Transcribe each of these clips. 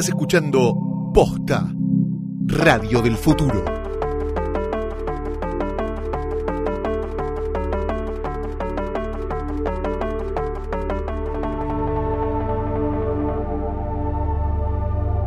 Estás escuchando Posta, Radio del Futuro.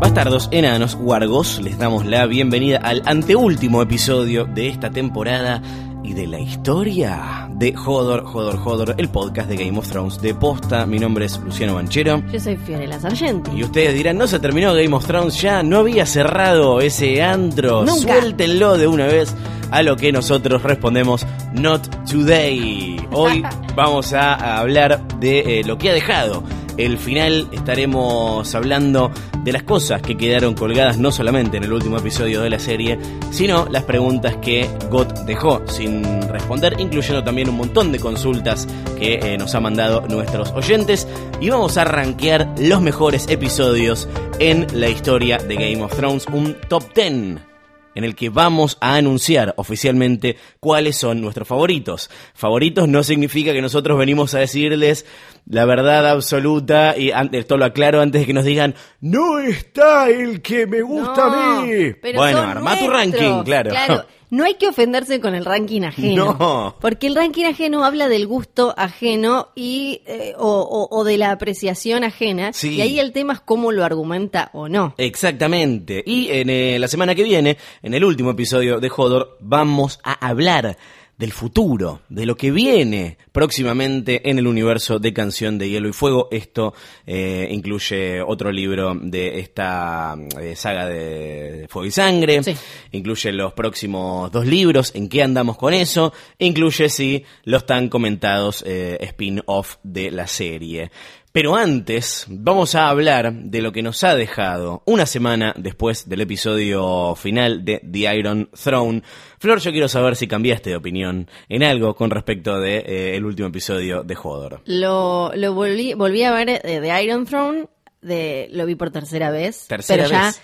Bastardos, enanos, guargos, les damos la bienvenida al anteúltimo episodio de esta temporada y de la historia de Hodor, Hodor, Hodor, el podcast de Game of Thrones de posta. Mi nombre es Luciano Banchero. Yo soy Fiorella Sargenti. Y ustedes dirán, ¿no se terminó Game of Thrones ya? ¿No había cerrado ese antro? Nunca. Suéltenlo de una vez. A lo que nosotros respondemos, not today. Hoy vamos a hablar de eh, lo que ha dejado el final. Estaremos hablando de las cosas que quedaron colgadas no solamente en el último episodio de la serie, sino las preguntas que Got dejó sin responder, incluyendo también un montón de consultas que eh, nos ha mandado nuestros oyentes. Y vamos a rankear los mejores episodios en la historia de Game of Thrones, un top 10 en el que vamos a anunciar oficialmente cuáles son nuestros favoritos. Favoritos no significa que nosotros venimos a decirles la verdad absoluta y esto lo aclaro antes de que nos digan no está el que me gusta a mí. pero bueno, arma tu ranking, claro. No hay que ofenderse con el ranking ajeno. No. Porque el ranking ajeno habla del gusto ajeno y eh, o, o- o de la apreciación ajena. Sí. Y ahí el tema es cómo lo argumenta o no. Exactamente. Y en eh, la semana que viene, en el último episodio de Hodor, vamos a hablar del futuro, de lo que viene próximamente en el universo de Canción de Hielo y Fuego. Esto eh, incluye otro libro de esta eh, saga de Fuego y Sangre. Sí. Incluye los próximos dos libros, en qué andamos con eso. Incluye, sí, los tan comentados eh, spin-off de la serie. Pero antes, vamos a hablar de lo que nos ha dejado una semana después del episodio final de The Iron Throne. Flor, yo quiero saber si cambiaste de opinión en algo con respecto de eh, el último episodio de Hodor. Lo, lo volví, volví a ver eh, de Iron Throne, de, lo vi por tercera vez. Tercera pero ya vez.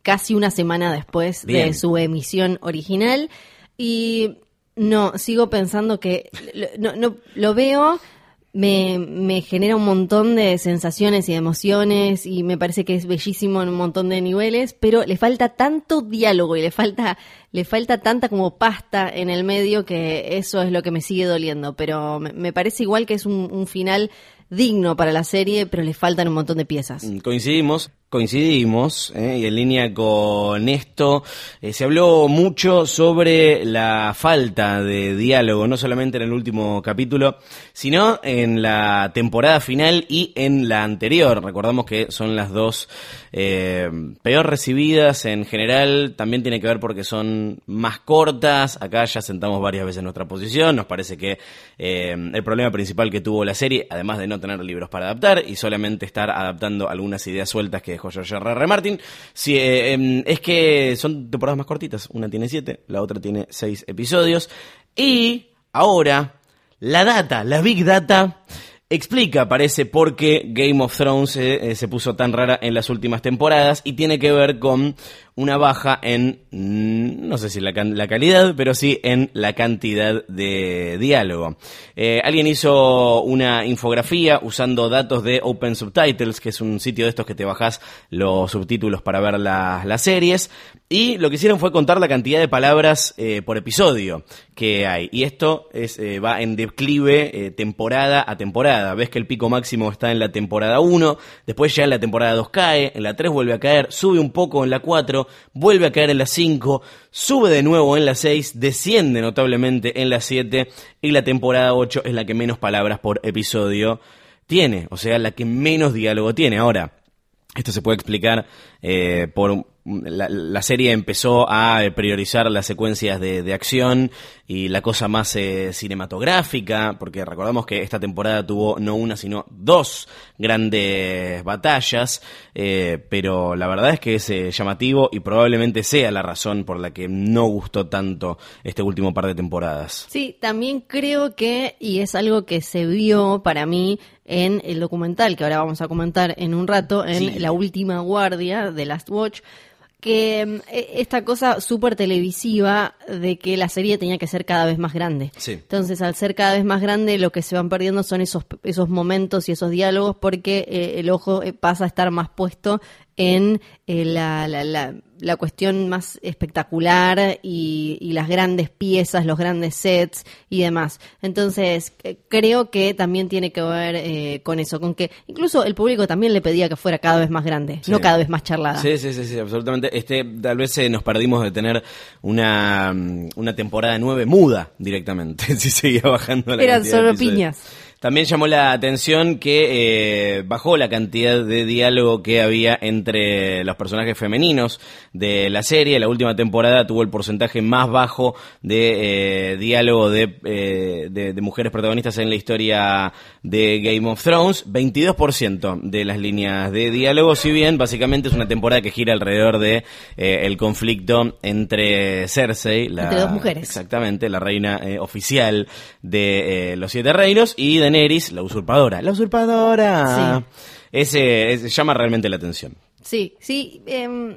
casi una semana después Bien. de su emisión original. Y no, sigo pensando que no, no, lo veo, me, me genera un montón de sensaciones y emociones y me parece que es bellísimo en un montón de niveles, pero le falta tanto diálogo y le falta, le falta tanta como pasta en el medio que eso es lo que me sigue doliendo. Pero me, me parece igual que es un, un final digno para la serie, pero le faltan un montón de piezas. Mm, Coincidimos, coincidimos, ¿eh? y en línea con esto, eh, se habló mucho sobre la falta de diálogo, no solamente en el último capítulo, sino en la temporada final y en la anterior. Recordamos que son las dos eh, peor recibidas en general, también tiene que ver porque son más cortas, acá ya sentamos varias veces nuestra posición, nos parece que eh, el problema principal que tuvo la serie, además de no tener libros para adaptar y solamente estar adaptando algunas ideas sueltas que dejó George R. R. Martin, sí, eh, em, es que son temporadas más cortitas, una tiene siete, la otra tiene seis episodios, y ahora la data, la big data, explica, parece, por qué Game of Thrones eh, eh, se puso tan rara en las últimas temporadas y tiene que ver con una baja en, mm, no sé si la, calidad, pero sí en la cantidad de diálogo. Eh, alguien hizo una infografía usando datos de Open Subtitles, que es un sitio de estos que te bajas los subtítulos para ver las, las series, y lo que hicieron fue contar la cantidad de palabras eh, por episodio que hay. Y esto es, eh, va en declive temporada a temporada. Ves que el pico máximo está en la temporada 1, después ya en la temporada 2 cae, en la 3 vuelve a caer, sube un poco en la 4, vuelve a caer en la 5, sube de nuevo en la 6, desciende notablemente en la 7 y la temporada 8 es la que menos palabras por episodio tiene, o sea, la que menos diálogo tiene. Ahora, esto se puede explicar eh, por la, la serie empezó a priorizar las secuencias de, de acción y la cosa más eh, cinematográfica, porque recordamos que esta temporada tuvo no una, sino dos grandes batallas, eh, pero la verdad es que es eh, llamativo y probablemente sea la razón por la que no gustó tanto este último par de temporadas. Sí, también creo que, y es algo que se vio para mí en el documental que ahora vamos a comentar en un rato, en Sí. La Última Guardia de Last Watch, que mm, e- esta cosa súper televisiva de que la serie tenía que ser cada vez más grande. Sí. Entonces, al ser cada vez más grande, lo que se van perdiendo son esos, esos momentos y esos diálogos porque eh, el ojo eh, pasa a estar más puesto en eh, la, la, la, la cuestión más espectacular y, y las grandes piezas, los grandes sets y demás. Entonces, eh, creo que también tiene que ver eh, con eso, con que incluso el público también le pedía que fuera cada vez más grande, Sí. no cada vez más charlada. Sí, sí, sí, sí, absolutamente. Este, tal vez eh, nos perdimos de tener una, mm, una temporada nueve muda directamente, si seguía bajando la Eran de solo piñas. También llamó la atención que eh, bajó la cantidad de diálogo que había entre los personajes femeninos de la serie. La última temporada tuvo el porcentaje más bajo de eh, diálogo de, eh, de, de mujeres protagonistas en la historia de Game of Thrones. 22% de las líneas de diálogo, si bien básicamente es una temporada que gira alrededor de el conflicto entre Cersei, la, Entre dos mujeres. Exactamente, la reina eh, oficial de los Siete Reinos, y Daenerys, la usurpadora. ¡La usurpadora! Ese, ese llama realmente la atención. Sí, sí. em,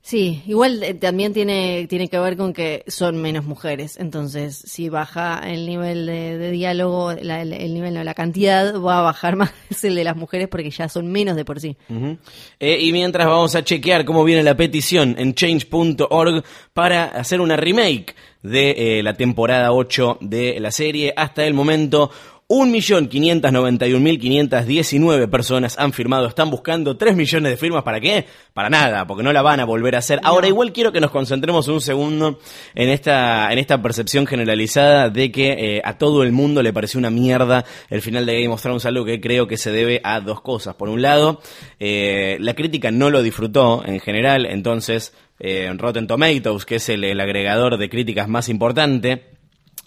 sí, igual eh, también tiene, tiene que ver con que son menos mujeres. Entonces, si baja el nivel de, de diálogo, la- el, el nivel, no, la cantidad, va a bajar más el de las mujeres porque ya son menos de por sí. Eh, y mientras vamos a chequear cómo viene la petición en change.org para hacer una remake de eh, la temporada 8 de la serie. Hasta el momento, 1.591.519 personas han firmado, están buscando 3 millones de firmas. ¿Para qué? Para nada, porque no la van a volver a hacer. Ahora, igual quiero que nos concentremos un segundo en esta, en esta percepción generalizada de que eh, a todo el mundo le pareció una mierda el final de Game of Thrones, algo que creo que se debe a dos cosas. Por un lado, eh, la crítica no lo disfrutó en general, entonces eh, Rotten Tomatoes, que es el, el agregador de críticas más importante,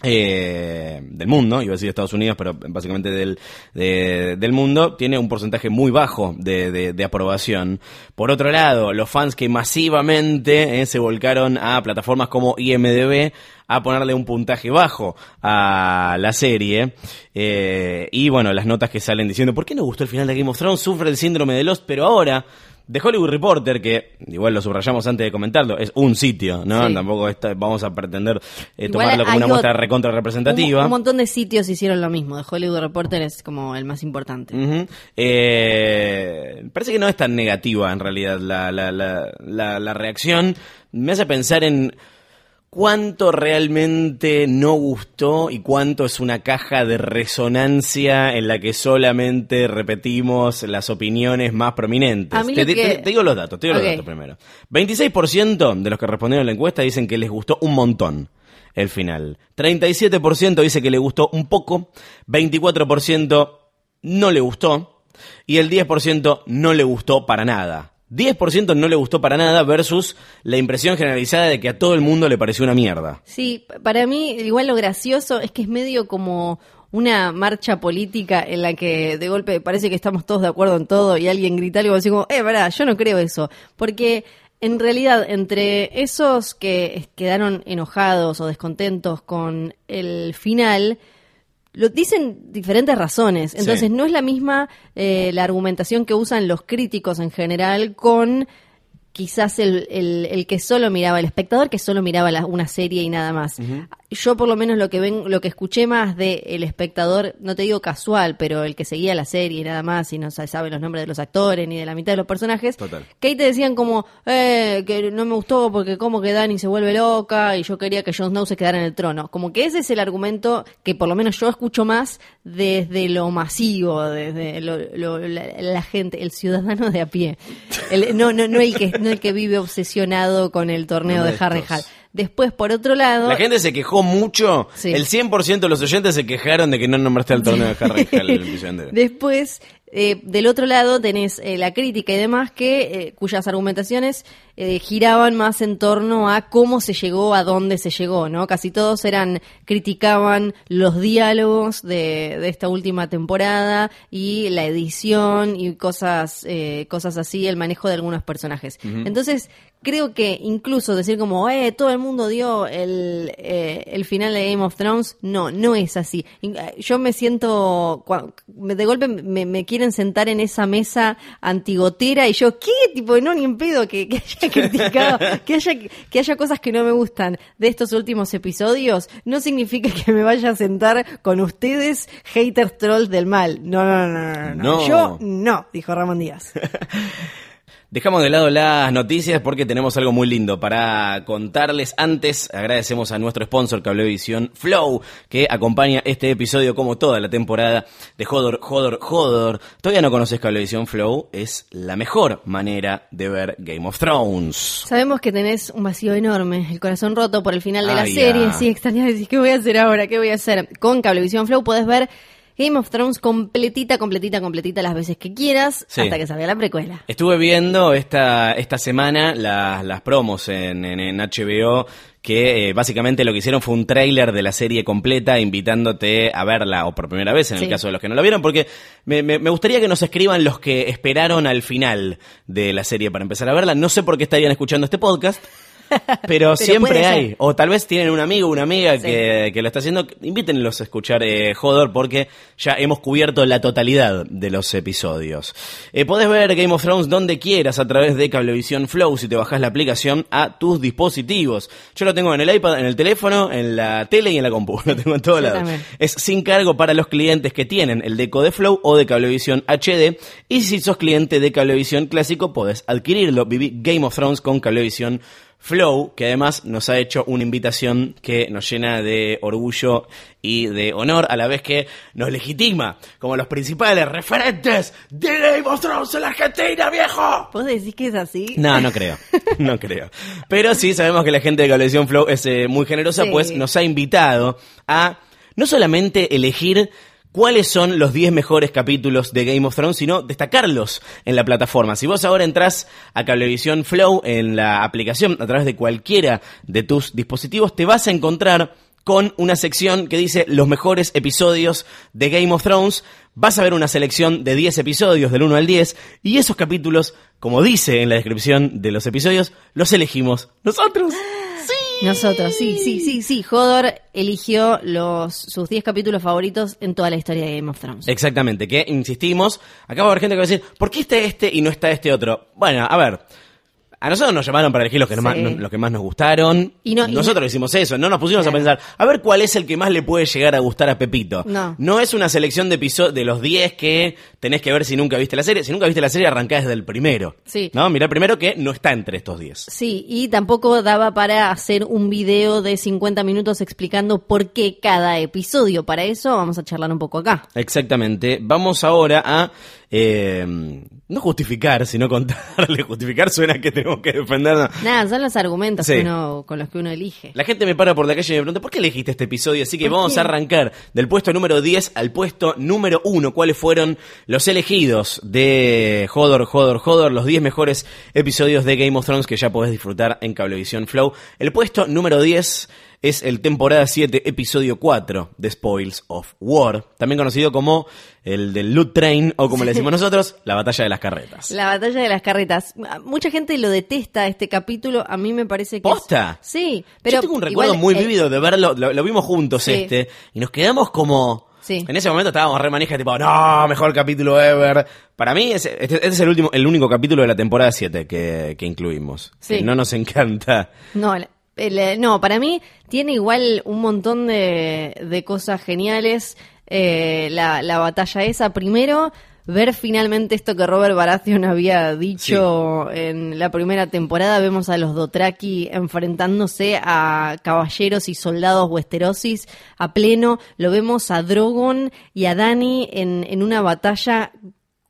eh, del mundo, iba a decir Estados Unidos, pero básicamente del, de- del mundo, tiene un porcentaje muy bajo de, de- de aprobación. Por otro lado, los fans que masivamente eh, se volcaron a plataformas como IMDB a ponerle un puntaje bajo a la serie. eh, y bueno, las notas que salen diciendo, ¿por qué no gustó el final de Game of Thrones? Sufre el síndrome de Lost, pero ahora... The Hollywood Reporter, que igual lo subrayamos antes de comentarlo, es un sitio, ¿no? Sí. Tampoco está- vamos a pretender eh, tomarlo como una muestra recontra representativa. Un, un montón de sitios hicieron lo mismo. De Hollywood Reporter es como el más importante. Eh, parece que no es tan negativa en realidad la, la, la, la reacción. Me hace pensar en cuánto realmente no gustó y cuánto es una caja de resonancia en la que solamente repetimos las opiniones más prominentes. Te, lo te- que- te- te digo los datos, te digo los datos primero. 26% de los que respondieron a la encuesta dicen que les gustó un montón el final. 37% dice que le gustó un poco, 24% no le gustó y el 10% no le gustó para nada. 10% no le gustó para nada versus la impresión generalizada de que a todo el mundo le pareció una mierda. Sí, para mí igual lo gracioso es que es medio como una marcha política en la que de golpe parece que estamos todos de acuerdo en todo y alguien grita algo así como, eh, pará, yo no creo eso. Porque en realidad entre esos que quedaron enojados o descontentos con el final, lo dicen diferentes razones. Entonces, Sí. no es la misma eh, la argumentación que usan los críticos en general con quizás el, el- el que solo miraba, el espectador que solo miraba la- una serie y nada más. Yo por lo menos lo que ven, lo que escuché más de el espectador, no te digo casual, pero el que seguía la serie y nada más y no sa- sabe los nombres de los actores ni de la mitad de los personajes, Total. que ahí te decían como, eh, que no me gustó porque como que Dani se vuelve loca y yo quería que Jon Snow se quedara en el trono. Como que ese es el argumento que por lo menos yo escucho más desde lo masivo, desde lo- lo- la, la gente, el ciudadano de a pie. El- no, no, no, el que, no el que vive obsesionado con el torneo de Uno de Harry. Hall. Después, por otro lado... La gente se quejó mucho. Sí. El 100% de los oyentes se quejaron de que no nombraste al torneo de Harry Hall. Después, eh, del otro lado tenés eh, la crítica y demás que eh, cuyas argumentaciones eh, giraban más en torno a cómo se llegó a dónde se llegó, ¿no? Casi todos eran criticaban los diálogos de, de esta última temporada y la edición y cosas eh, cosas así, el manejo de algunos personajes. Entonces creo que incluso decir como, eh, todo el mundo dio el, eh, el final de Game of Thrones, no, no es así. Eh, Yo me siento, cua- me- de golpe me, me quieren sentar en esa mesa antigotera y yo, ¿qué? Tipo, no, ni en pedo que, que haya criticado, que haya, que haya cosas que no me gustan de estos últimos episodios, no significa que me vaya a sentar con ustedes, haters trolls del mal. No, no, no, no, no. No. Yo no, dijo Ramón Díaz. Dejamos de lado las noticias porque tenemos algo muy lindo para contarles. Antes, agradecemos a nuestro sponsor Cablevisión Flow, que acompaña este episodio como toda la temporada de Jodor, Jodor, Jodor. Todavía no conoces Cablevisión Flow, es la mejor manera de ver Game of Thrones. Sabemos que tenés un vacío enorme, el corazón roto por el final de la serie. ya. Sí, extrañas, decís, ¿qué voy a hacer ahora? ¿Qué voy a hacer? Con Cablevisión Flow puedes ver Game of Thrones completita, completita, completita las veces que quieras, Sí. hasta que salga la precuela. Estuve viendo esta, esta semana las, las promos en, en- en HBO que eh, básicamente lo que hicieron fue un tráiler de la serie completa invitándote a verla o por primera vez en el caso de los que no la vieron porque me, me- me gustaría que nos escriban los que esperaron al final de la serie para empezar a verla. No sé por qué estarían escuchando este podcast. Pero, siempre hay, o tal vez tienen un amigo, una amiga Sí. que, que lo está haciendo, invítenlos a escuchar eh, Jodor porque ya hemos cubierto la totalidad de los episodios. Eh, podés ver Game of Thrones donde quieras a través de Cablevisión Flow si te bajás la aplicación a tus dispositivos. Yo lo tengo en el iPad, en el teléfono, en la tele y en la compu, lo tengo en todos lados. también. Es sin cargo para los clientes que tienen el deco de Flow o de Cablevisión HD. Y si sos cliente de Cablevisión Clásico, podés adquirirlo. Viví Game of Thrones con Cablevisión Flow, que además nos ha hecho una invitación que nos llena de orgullo y de honor, a la vez que nos legitima como los principales referentes de Game of Thrones en la Argentina, viejo. ¿Vos decís que es así? No, no creo, no creo. Pero sí sabemos que la gente de Cablevisión Flow es eh, muy generosa, Sí. pues nos ha invitado a no solamente elegir cuáles son los 10 mejores capítulos de Game of Thrones, sino destacarlos en la plataforma. Si vos ahora entrás a Cablevisión Flow en la aplicación a través de cualquiera de tus dispositivos, te vas a encontrar con una sección que dice los mejores episodios de Game of Thrones. Vas a ver una selección de 10 episodios del 1 al 10 y esos capítulos, como dice en la descripción de los episodios, los elegimos nosotros. Nosotros, sí, sí, sí, sí. Hodor eligió los, sus 10 capítulos favoritos en toda la historia de Game of Thrones. Exactamente, que insistimos, acá va a haber gente que va a decir, ¿por qué está este y no está este otro? Bueno, a ver, a nosotros nos llamaron para elegir los que, Sí. más, los que más nos gustaron. Y no- y nosotros no- hicimos eso, no nos pusimos Claro. a pensar, a ver cuál es el que más le puede llegar a gustar a Pepito. No. es una selección de episodios de los 10 que tenés que ver si nunca viste la serie. Si nunca viste la serie, arrancás desde el primero. Sí. ¿No? Mirá el primero que no está entre estos 10. Sí, y tampoco daba para hacer un video de 50 minutos explicando por qué cada episodio. Para eso vamos a charlar un poco acá. Exactamente. Vamos ahora a eh, no justificar, sino contarle. Justificar suena que tenemos que defendernos. Nada, son los argumentos Sí. que uno, con los que uno elige. La gente me para por la calle y me pregunta, ¿por qué elegiste este episodio? Así que ¿Por vamos qué? a arrancar del puesto número 10 al puesto número 1. ¿Cuáles fueron los elegidos de Hodor, Hodor, Hodor? Los 10 mejores episodios de Game of Thrones que ya podés disfrutar en Cablevisión Flow. El puesto número 10 es el temporada 7, episodio 4 de Spoils of War. También conocido como el del Loot Train o como le decimos nosotros, la batalla de las carretas. La batalla de las carretas. Mucha gente lo detesta este capítulo. A mí me parece que. ¿Posta? es- Sí, pero. Yo tengo un recuerdo muy vívido de verlo, lo, lo vimos juntos Sí. este, y nos quedamos como... Sí. En ese momento estábamos re manija, tipo, no, mejor capítulo ever. Para mí, ese- este, este es el último, el único capítulo de la temporada 7 que, que incluimos. Sí. Que no nos encanta. No, el- no, para mí tiene igual un montón de, de cosas geniales. Eh, la, la batalla esa, primero, ver finalmente esto que Robert Baratheon había dicho en la primera temporada. Vemos a los Dothraki enfrentándose a caballeros y soldados westerosis a pleno. Lo vemos a Drogon y a Dany en, en una batalla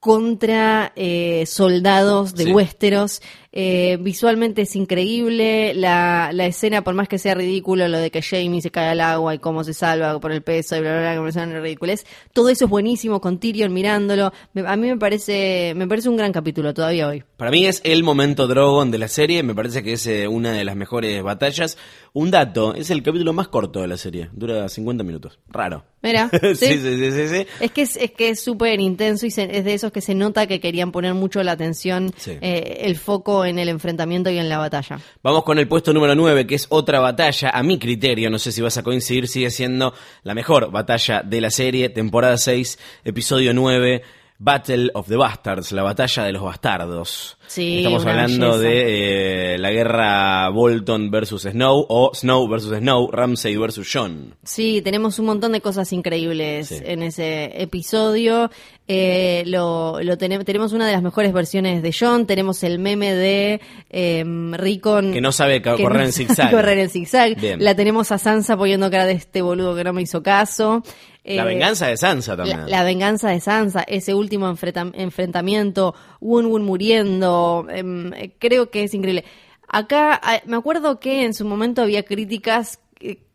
contra eh, soldados de Sí. Westeros. Eh, visualmente es increíble. La, la escena, por más que sea ridículo, lo de que Jamie se cae al agua y cómo se salva por el peso y bla, bla, bla, que me suena ridiculez. Todo eso es buenísimo con Tyrion mirándolo. Me- a mí me parece, me parece un gran capítulo todavía hoy. Para mí es el momento Drogon de la serie, me parece que es eh, una de las mejores batallas. Un dato, es el capítulo más corto de la serie, dura 50 minutos. Raro. Mira, sí, ¿sí? sí. Es que es, es que es súper intenso y se- es de esos que se nota que querían poner mucho la atención, eh, el foco en el enfrentamiento y en la batalla. Vamos con el puesto número 9, que es otra batalla, a mi criterio, no sé si vas a coincidir, sigue siendo la mejor batalla de la serie, temporada 6, episodio 9, Battle of the Bastards, la batalla de los bastardos. Sí, Estamos hablando belleza. de eh, la guerra Bolton versus Snow o Snow versus Snow, Ramsay versus John. Sí, tenemos un montón de cosas increíbles Sí. en ese episodio. Eh, lo, lo tenem- tenemos una de las mejores versiones de John. Tenemos el meme de eh, Rickon. Que no sabe que correr no en zigzag. correr en zigzag. Bien. La tenemos a Sansa poniendo cara de este boludo que no me hizo caso. La Eh, venganza de Sansa también. La, la venganza de Sansa, ese último enfrenta- enfrentamiento, Wun Wun muriendo, em, eh, creo que es increíble. Acá ah, me acuerdo que en su momento había críticas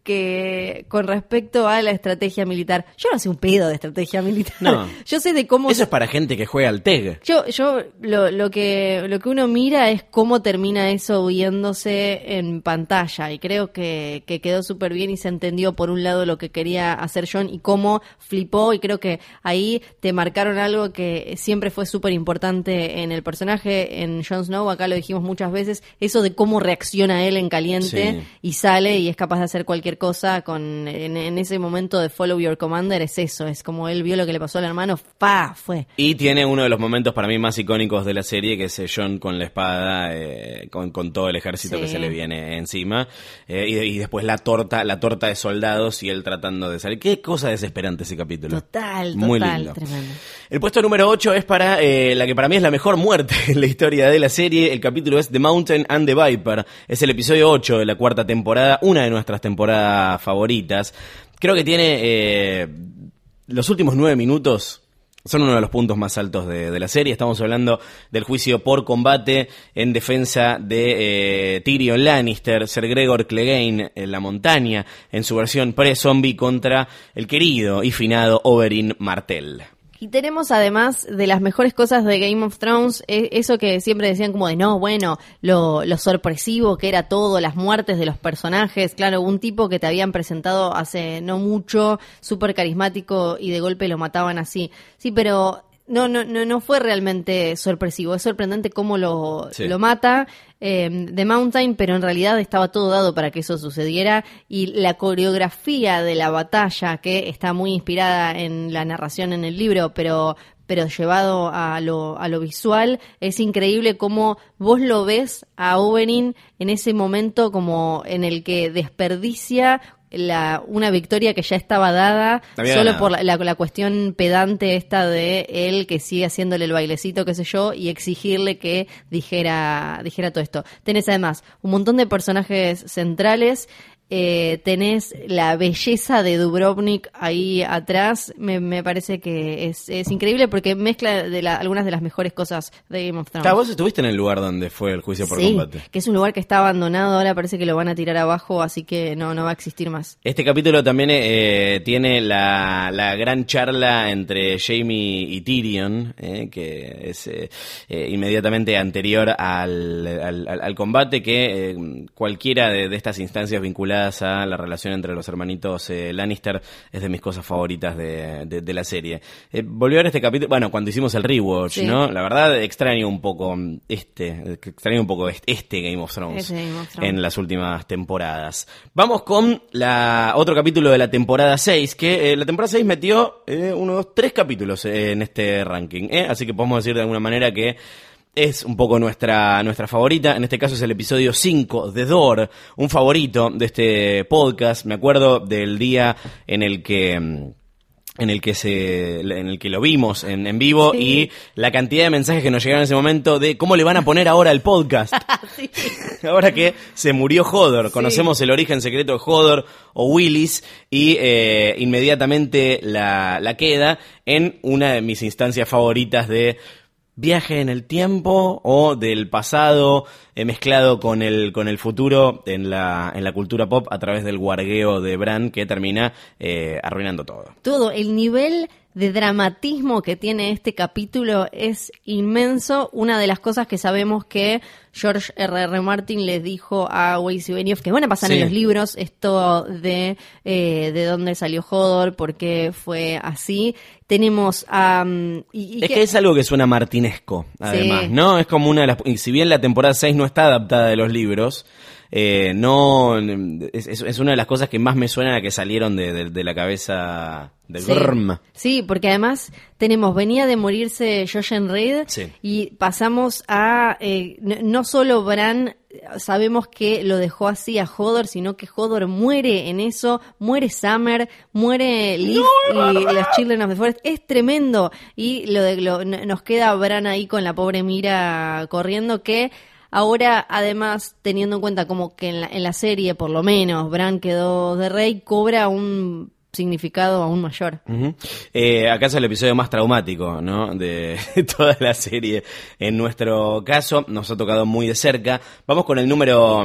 que, con respecto a la estrategia militar. Yo no sé un pedo de estrategia militar. No. Yo sé de cómo Eso es para gente que juega al TEG. yo, yo lo, lo que lo que uno mira es cómo termina eso viéndose en pantalla y creo que, que quedó súper bien y se entendió por un lado lo que quería hacer John y cómo flipó y creo que ahí te marcaron algo que siempre fue súper importante en el personaje, en Jon Snow, acá lo dijimos muchas veces, eso de cómo reacciona él en caliente Sí. y sale y es capaz de hacer cualquier cosa con en, en ese momento de follow your commander es eso, es como él vio lo que le pasó al hermano, pa, fue. Y tiene uno de los momentos para mí más icónicos de la serie, que es eh, John con la espada, eh, con, con todo el ejército Sí. que se le viene encima, eh, y, y después la torta, la torta de soldados y él tratando de salir. Qué cosa desesperante ese capítulo. Total, Muy total, lindo. tremendo. El puesto número 8 es para eh, la que para mí es la mejor muerte en la historia de la serie. El capítulo es The Mountain and the Viper. Es el episodio 8 de la cuarta temporada, una de nuestras temporadas favoritas. Creo que tiene eh, los últimos nueve minutos. Son uno de los puntos más altos de, la serie. Estamos hablando del juicio por combate en defensa de eh, Tyrion Lannister, Ser Gregor Clegane en la montaña, en su versión pre-zombie contra el querido y finado Oberyn Martell. Y tenemos además de las mejores cosas de Game of Thrones, e- eso que siempre decían como de no, bueno, lo, lo sorpresivo que era todo, las muertes de los personajes, claro, un tipo que te habían presentado hace no mucho, súper carismático y de golpe lo mataban así. Sí, pero no, no, no, no fue realmente sorpresivo, es sorprendente cómo lo, Sí. lo mata eh, The Mountain, pero en realidad estaba todo dado para que eso sucediera y la coreografía de la batalla, que está muy inspirada en la narración en el libro, pero pero llevado a lo, a lo visual, es increíble cómo vos lo ves a Oberyn en ese momento como en el que desperdicia la, una victoria que ya estaba dada Había solo ganado. por la, la, la cuestión pedante esta de él que sigue haciéndole el bailecito, qué sé yo, y exigirle que dijera, dijera todo esto. Tenés además un montón de personajes centrales. Eh, tenés la belleza de Dubrovnik ahí atrás, me, me parece que es, es increíble porque mezcla de la- algunas de las mejores cosas de Game of Thrones. Claro, vos estuviste en el lugar donde fue el juicio por sí, combate. que es un lugar que está abandonado, ahora parece que lo van a tirar abajo, así que no, no va a existir más. Este capítulo también eh, tiene la, la gran charla entre Jamie y Tyrion, eh, que es eh, eh, inmediatamente anterior al, al- al- al combate, que eh, cualquiera de, de estas instancias vinculadas a la relación entre los hermanitos eh, Lannister es de mis cosas favoritas de, de- de la serie. Eh, volvió a ver este capítulo, bueno, cuando hicimos el rewatch, Sí. ¿no? La verdad extraño un poco este, extraño un poco este, este Game of Thrones Este Game of Thrones. en las últimas temporadas. Vamos con la otro capítulo de la temporada 6, que eh, la temporada 6 metió unos tres capítulos en este ranking, así que podemos decir de alguna manera que es un poco nuestra, nuestra favorita, en este caso es el episodio 5 de Door, un favorito de este podcast, me acuerdo del día en el que... mm, en el que se en el que lo vimos en, en vivo Sí. y la cantidad de mensajes que nos llegaron en ese momento de cómo le van a poner ahora el podcast. Ahora que se murió Hodor, conocemos el origen secreto de Hodor o Willis y eh, inmediatamente la, la queda en una de mis instancias favoritas de viaje en el tiempo o del pasado eh, mezclado con el con el futuro en la en la cultura pop a través del guargueo de Bran que termina eh, arruinando todo. todo, el nivel de dramatismo que tiene este capítulo es inmenso. Una de las cosas que sabemos que George R.R. R. Martin les dijo a Weiss y Benioff que van a pasar Sí. en los libros esto de eh, de dónde salió Hodor, por qué fue así. Tenemos a... mm, y- y Es que es algo que suena martinesco, además, Sí. ¿no? Es como una de las... Y si bien la temporada 6 no está adaptada de los libros, eh, no... Es, es- una de las cosas que más me suenan a que salieron de, de- de la cabeza de Sí. Sí, porque además tenemos, venía de morirse Jojen Reed Sí. y pasamos a, eh, no, no solo Bran, sabemos que lo dejó así a Hodor, sino que Hodor muere en eso, muere Summer, muere Liv y los Children of the Forest, es tremendo y lo de, lo- nos queda Bran ahí con la pobre Mira corriendo que... Ahora, además, teniendo en cuenta como que en la, en la serie, por lo menos, Bran quedó de rey, cobra un significado aún mayor. Ujú. Eh, acá es el episodio más traumático, ¿no? De toda la serie. En nuestro caso, nos ha tocado muy de cerca. Vamos con el número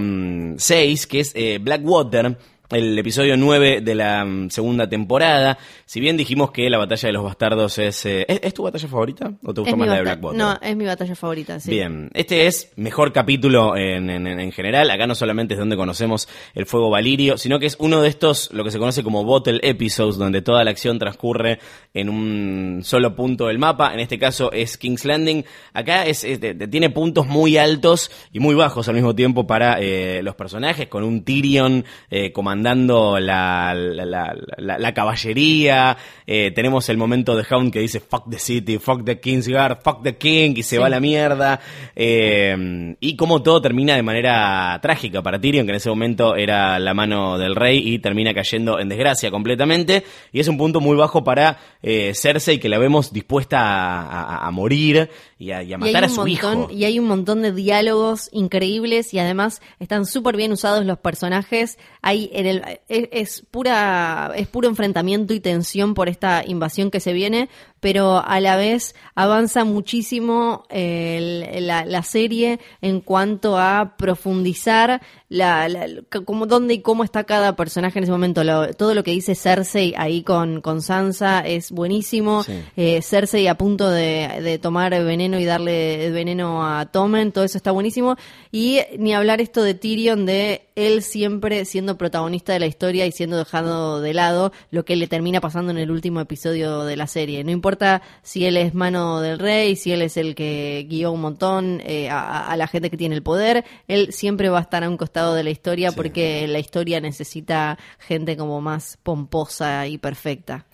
6, que es eh, Blackwater. El episodio 9 de la mm, segunda temporada. Si bien dijimos que la batalla de los bastardos es. eh, ¿es, es tu batalla favorita? ¿O te gusta más la de Blackwater? No, es mi batalla favorita, sí. Bien, este es mejor capítulo en, en- en general. Acá no solamente es donde conocemos el fuego valirio, sino que es uno de estos, lo que se conoce como bottle episodes, donde toda la acción transcurre en un solo punto del mapa. En este caso es King's Landing. Acá es, es- tiene puntos muy altos y muy bajos al mismo tiempo para eh, los personajes, con un Tyrion eh, comandando la, la, la- la- la caballería. Eh, tenemos el momento de Hound que dice fuck the city, fuck the Kingsguard, fuck the king y se Sí. va a la mierda. Eh, y como todo termina de manera trágica para Tyrion, que en ese momento era la mano del rey y termina cayendo en desgracia completamente. Y es un punto muy bajo para eh, Cersei, que la vemos dispuesta a, a- a morir y a, y a Y matar a su montón, hijo. y hay un montón de diálogos increíbles y además están súper bien usados los personajes. Hay el, es, es pura, es puro enfrentamiento y tensión por esta invasión que se viene, pero a la vez avanza muchísimo eh, el- la, la serie en cuanto a profundizar la, la- c- cómo, dónde y cómo está cada personaje en ese momento. Lo- todo lo que dice Cersei ahí con, con Sansa es buenísimo. Sí. Eh, Cersei a punto de, de tomar veneno y darle veneno a Tommen, todo eso está buenísimo. Y ni hablar esto de Tyrion, de él siempre siendo protagonista de la historia y siendo dejado de lado lo que le termina pasando en el último episodio de la serie. No importa si él es mano del rey, si él es el que guió un montón eh, a, a la gente que tiene el poder, él siempre va a estar a un costado de la historia porque la historia necesita gente como más pomposa y perfecta.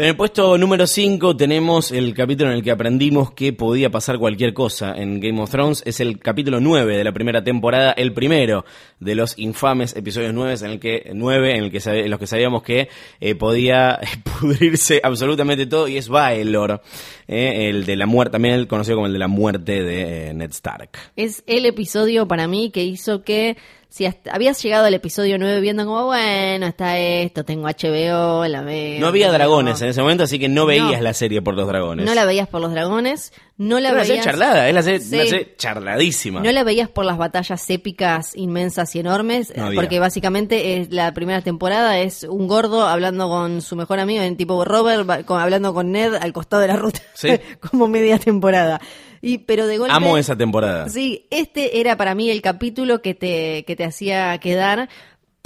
En el puesto número 5 tenemos el capítulo en el que aprendimos que podía pasar cualquier cosa en Game of Thrones. Es el capítulo 9 de la primera temporada, el primero de los infames episodios 9 en el que, 9, en, el que en los que sabíamos que eh, podía pudrirse absolutamente todo y es Baelor, eh, el de la muerte, también el conocido como el de la muerte de eh, Ned Stark. Es el episodio para mí que hizo que si hasta- habías llegado al episodio 9 viendo como, bueno, está esto, tengo HBO, la veo. No había dragones en ese momento, así que no veías No. la serie por los dragones. No la veías por los dragones, no la una veías... charlada, es la serie, Sí. una serie charladísima. No la veías por las batallas épicas, inmensas y enormes, No eh, porque básicamente es la primera temporada es un gordo hablando con su mejor amigo, en tipo Robert, con- hablando con Ned al costado de la ruta, Sí. como media temporada. Y pero de golpe Amo esa temporada. Sí, este era para mí el capítulo que te, que te hacía quedar,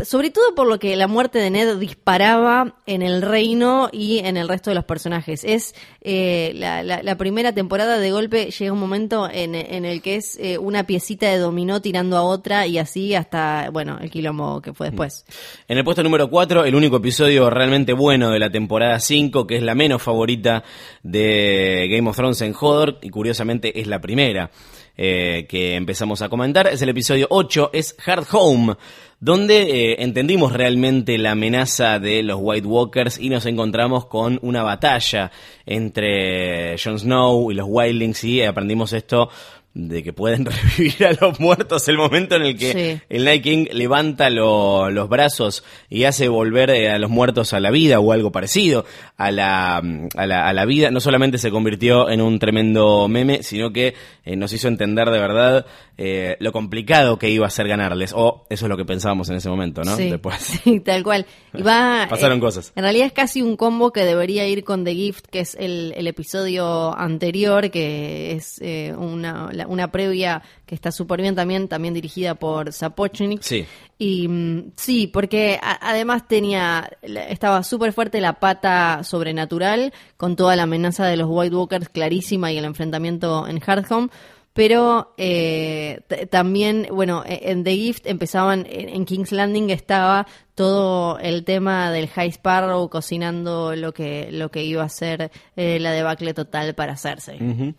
sobre todo por lo que la muerte de Ned disparaba en el reino y en el resto de los personajes. Es eh, la, la- la primera temporada de golpe llega un momento en, en el que es eh, una piecita de dominó tirando a otra y así hasta, bueno, el quilombo que fue después. En el puesto número 4, el único episodio realmente bueno de la temporada 5, que es la menos favorita de Game of Thrones en Hodor, y curiosamente es la primera eh, que empezamos a comentar, es el episodio 8, es Hard Home, donde eh, entendimos realmente la amenaza de los White Walkers y nos encontramos con una batalla entre Jon Snow y los Wildlings. Y aprendimos esto de que pueden revivir a los muertos, el momento en el que Sí. el Night King levanta lo- los brazos y hace volver eh, a los muertos a la vida o algo parecido a la, mm, a la, a la vida, no solamente se convirtió en un tremendo meme, sino que eh, nos hizo entender de verdad eh, lo complicado que iba a ser ganarles, o eso es lo que pensábamos en ese momento, ¿no? Sí, Después. sí, tal cual. Y va, Pasaron cosas. En realidad es casi un combo que debería ir con The Gift, que es el, el episodio anterior, que es eh, una, la- una previa que está súper bien también, también dirigida por Sapochnik. Sí. Y mm, sí, porque a- además tenía, estaba súper fuerte la pata sobrenatural, con toda la amenaza de los White Walkers clarísima y el enfrentamiento en Hardhome. Pero eh, también, bueno, e- en The Gift empezaban, en en King's Landing estaba todo el tema del High Sparrow cocinando lo que, lo que iba a ser eh, la debacle total para hacerse. Ujú.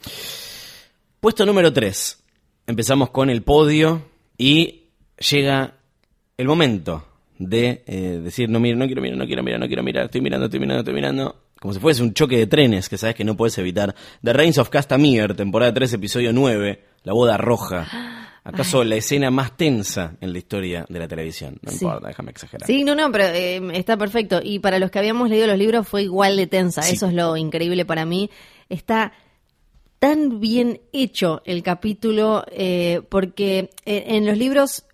Puesto número 3. Empezamos con el podio y llega el momento de eh, decir, no miro, no quiero mirar, no quiero mirar, no quiero mirar, estoy mirando, estoy mirando, estoy mirando. Como si fuese un choque de trenes que sabes que no puedes evitar. The Reigns of Castamere, temporada 3, episodio 9, La boda roja. ¿Acaso la escena más tensa en la historia de la televisión? No Sí. importa, déjame exagerar. Sí, no, no, pero eh, está perfecto. Y para los que habíamos leído los libros fue igual de tensa. Sí. Eso es lo increíble para mí. Está tan bien hecho el capítulo eh, porque en los libros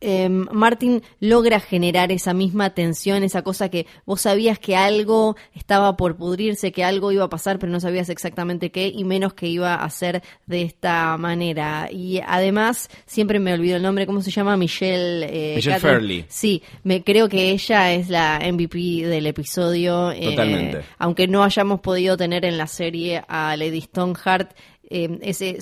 eh, Martin logra generar esa misma tensión, esa cosa que vos sabías que algo estaba por pudrirse, que algo iba a pasar, pero no sabías exactamente qué, y menos que iba a ser de esta manera. Y además, siempre me olvido el nombre, ¿cómo se llama? Michelle, eh, Michelle. Fairley. Sí, me creo que ella es la MVP del episodio. eh, Totalmente. aunque no hayamos podido tener en la serie a Lady Stoneheart, eh,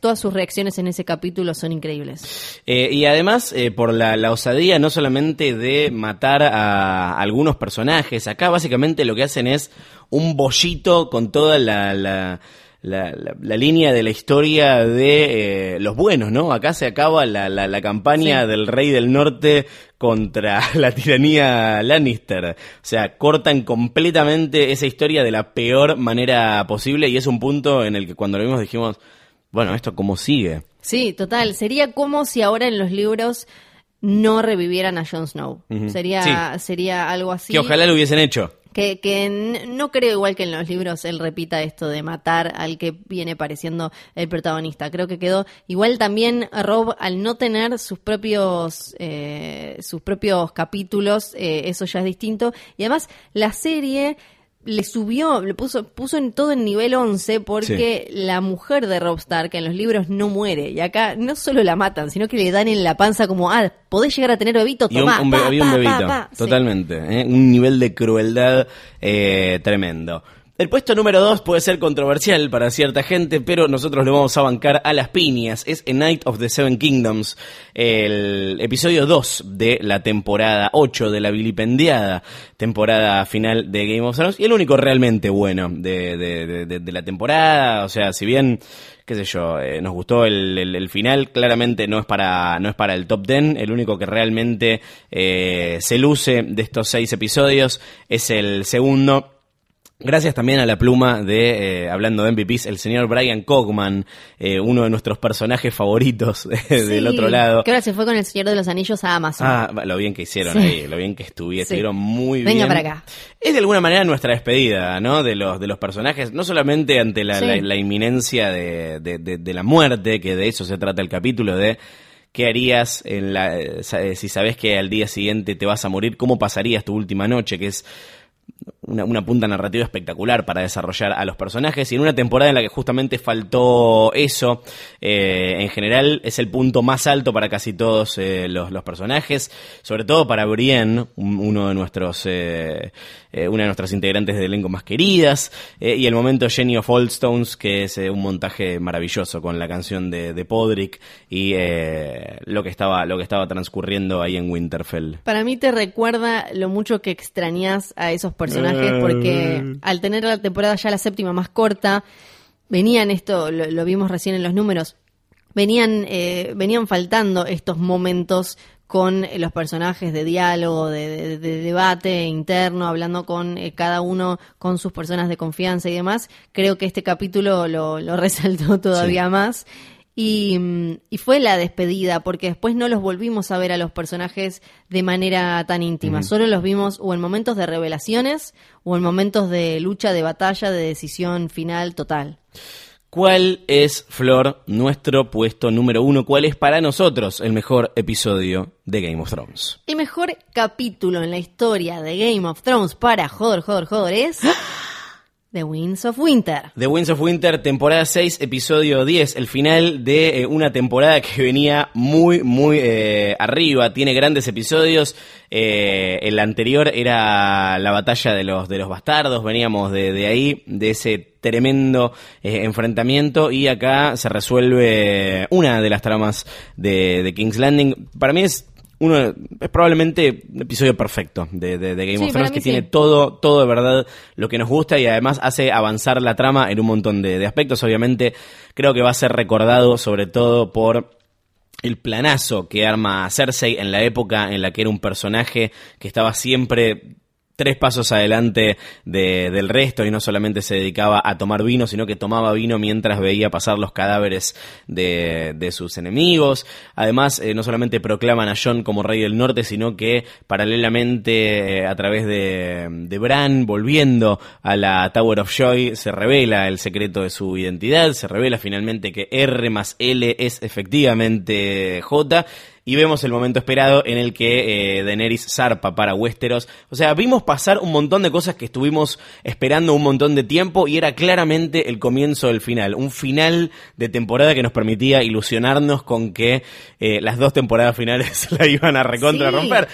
todas sus reacciones en ese capítulo son increíbles. Eh, y además, eh, por la, osadía no solamente de matar a algunos personajes, acá básicamente lo que hacen es un bollito con toda la, la- la- la línea de la historia de eh, los buenos, ¿no? Acá se acaba la, la, la campaña Sí. del rey del norte contra la tiranía Lannister. O sea, cortan completamente esa historia de la peor manera posible y es un punto en el que cuando lo vimos dijimos, bueno, ¿esto cómo sigue? Sí, total. Sería como si ahora en los libros no revivieran a Jon Snow. Sería, sería algo así. Que ojalá lo hubiesen hecho. Que, que no creo igual que en los libros él repita esto de matar al que viene pareciendo el protagonista. Creo que quedó igual también Rob al no tener sus propios eh, sus propios capítulos, eh, eso ya es distinto. Y además la serie le subió, le puso, puso en todo en nivel 11 porque la mujer de Rob Stark en los libros no muere. Y acá no solo la matan, sino que le dan en la panza como, ah, podés llegar a tener bebito, Y un, tomá, un be- pa, había un bebito, pa, pa. Sí. totalmente. ¿eh? Un nivel de crueldad eh, tremendo. El puesto número 2 puede ser controversial para cierta gente, pero nosotros lo vamos a bancar a las piñas. Es A Night of the Seven Kingdoms, el episodio 2 de la temporada 8 de la vilipendiada temporada final de Game of Thrones y el único realmente bueno de, de- de- de- la temporada. O sea, si bien qué sé yo, eh, nos gustó el final, claramente no es para no es para el top 10, el único que realmente eh, se luce de estos seis episodios es el segundo. Gracias también a la pluma de, eh, hablando de MVPs, el señor Brian Cogman, eh, uno de nuestros personajes favoritos del Sí, otro lado. Que ahora se fue con el Señor de los Anillos a Amazon. Ah, lo bien que hicieron Sí. ahí, lo bien que estuvieron, Sí. muy Venga bien. para acá. Es de alguna manera nuestra despedida, ¿no? De los, de los personajes, no solamente ante la, la- la inminencia de, de- de- de la muerte, que de eso se trata el capítulo, de qué harías en la, eh, si sabes que al día siguiente te vas a morir, cómo pasarías tu última noche, que es una, punta narrativa espectacular para desarrollar a los personajes. Y en una temporada en la que justamente faltó eso, eh, en general es el punto más alto para casi todos eh, los, los personajes, sobre todo para Brienne, un- uno de nuestros, eh, una de nuestras integrantes del elenco más queridas, y el momento Jenny of Oldstones, que es un montaje maravilloso con la canción de, de Podrick y lo que estaba, lo que estaba transcurriendo ahí en Winterfell. Para mí te recuerda lo mucho que extrañas a esos personajes porque al tener la temporada ya la séptima más corta, venían esto, lo, lo vimos recién en los números, venían, eh, venían faltando estos momentos con los personajes de diálogo, de, de- de debate interno, hablando con eh, cada uno con sus personas de confianza y demás. Creo que este capítulo lo, lo resaltó todavía más. Y, y fue la despedida, porque después no los volvimos a ver a los personajes de manera tan íntima. Solo los vimos o en momentos de revelaciones o en momentos de lucha, de batalla, de decisión final total. ¿Cuál es, Flor, nuestro puesto número uno? ¿Cuál es para nosotros el mejor episodio de Game of Thrones? El mejor capítulo en la historia de Game of Thrones para Joder, Joder, Joder es The Winds of Winter. The Winds of Winter, temporada 6, episodio 10, el final de eh, una temporada que venía muy, muy eh, arriba, tiene grandes episodios. Eh, el anterior era la batalla de los, de los bastardos, veníamos de, de ahí, de ese tremendo eh, enfrentamiento y acá se resuelve una de las tramas de, de King's Landing. Para mí es uno es probablemente un episodio perfecto de, de- de Game Sí, of Thrones que sí. tiene todo, todo de verdad lo que nos gusta y además hace avanzar la trama en un montón de, de aspectos. Obviamente creo que va a ser recordado sobre todo por el planazo que arma Cersei en la época en la que era un personaje que estaba siempre tres pasos adelante de- del resto y no solamente se dedicaba a tomar vino, sino que tomaba vino mientras veía pasar los cadáveres de, sus enemigos. Además, eh, no solamente proclaman a Jon como rey del norte, sino que paralelamente eh, a través de, de Bran, volviendo a la Tower of Joy, se revela el secreto de su identidad, se revela finalmente que R más L es efectivamente J. Y vemos el momento esperado en el que eh, Daenerys zarpa para Westeros. O sea, vimos pasar un montón de cosas que estuvimos esperando un montón de tiempo y era claramente el comienzo del final. Un final de temporada que nos permitía ilusionarnos con que eh, las dos temporadas finales la iban a recontra Sí. romper.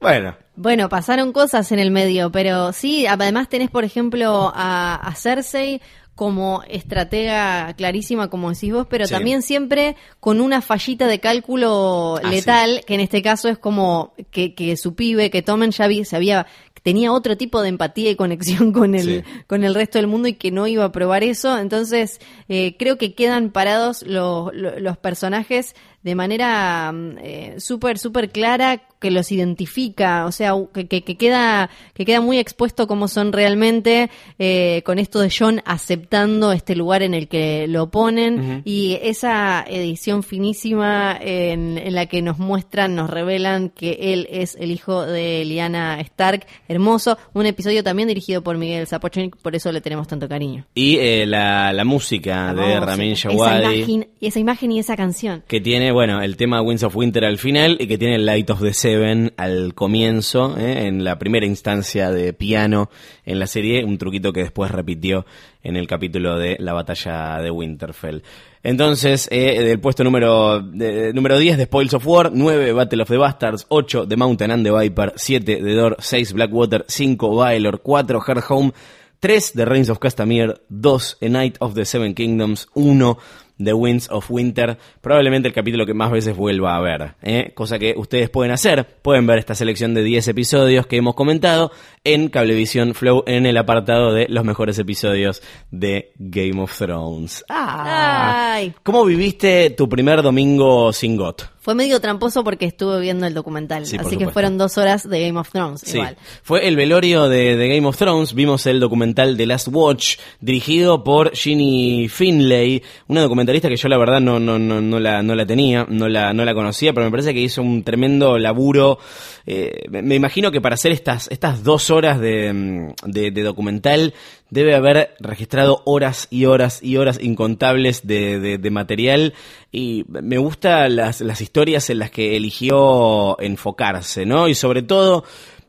Bueno, Bueno, pasaron cosas en el medio, pero sí, además tenés, por ejemplo, a, a Cersei como estratega clarísima, como decís vos, pero Sí. también siempre con una fallita de cálculo Ah, letal, que en este caso es como que, que su pibe, que Tomen ya vi- se había tenía otro tipo de empatía y conexión con el, Sí. con el resto del mundo y que no iba a probar eso. Entonces, eh, creo que quedan parados los, los, los personajes de manera mm, eh, súper, súper clara que los identifica, o sea, que, que, que queda, que queda muy expuesto como son realmente, eh, con esto de John aceptando este lugar en el que lo ponen y esa edición finísima en, en la que nos muestran, nos revelan que él es el hijo de Liana Stark, hermoso, un episodio también dirigido por Miguel Zapochnik, por eso le tenemos tanto cariño. y eh, la, la música de Ramin esa Djawadi. imagen, esa imagen y esa canción. que tiene, bueno, el tema Winds of Winter al final y que tiene Light of the Seven al comienzo, ¿eh? en la primera instancia de piano en la serie, un truquito que después repitió en el capítulo de la batalla de Winterfell. Entonces, eh, puesto número, de- número 10 de Spoils of War, 9 Battle of the Bastards, 8 The Mountain and the Viper, 7 The Door, 6 Blackwater, 5 Baelor, 4 Her Home, 3 The Reigns of Castamere, 2 A Night of the Seven Kingdoms, 1 The Winds of Winter, probablemente el capítulo que más veces vuelva a ver, ¿eh? cosa que ustedes pueden hacer, pueden ver esta selección de 10 episodios que hemos comentado en Cablevisión Flow en el apartado de los mejores episodios de Game of Thrones. Ah. Ay. ¿Cómo viviste tu primer domingo sin GOT? Fue medio tramposo porque estuve viendo el documental, Sí, así que fueron dos horas de Game of Thrones, Sí, igual. fue el velorio de, de Game of Thrones. Vimos el documental The Last Watch, dirigido por Ginny Finlay, una que yo la verdad no, no, no, no, la, no la tenía, no la, no la conocía, pero me parece que hizo un tremendo laburo. Eh, me imagino que para hacer estas, estas dos horas de, mm, de, de documental debe haber registrado horas y horas y horas incontables de, de- de material y me gustan las, las historias en las que eligió enfocarse, ¿no? Y sobre todo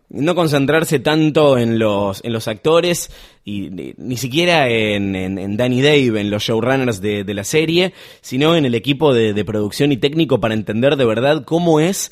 no concentrarse tanto en los, en los actores y ni, siquiera en, en, Danny Dave, en los showrunners de, de la serie, sino en el equipo de, de producción y técnico para entender de verdad cómo es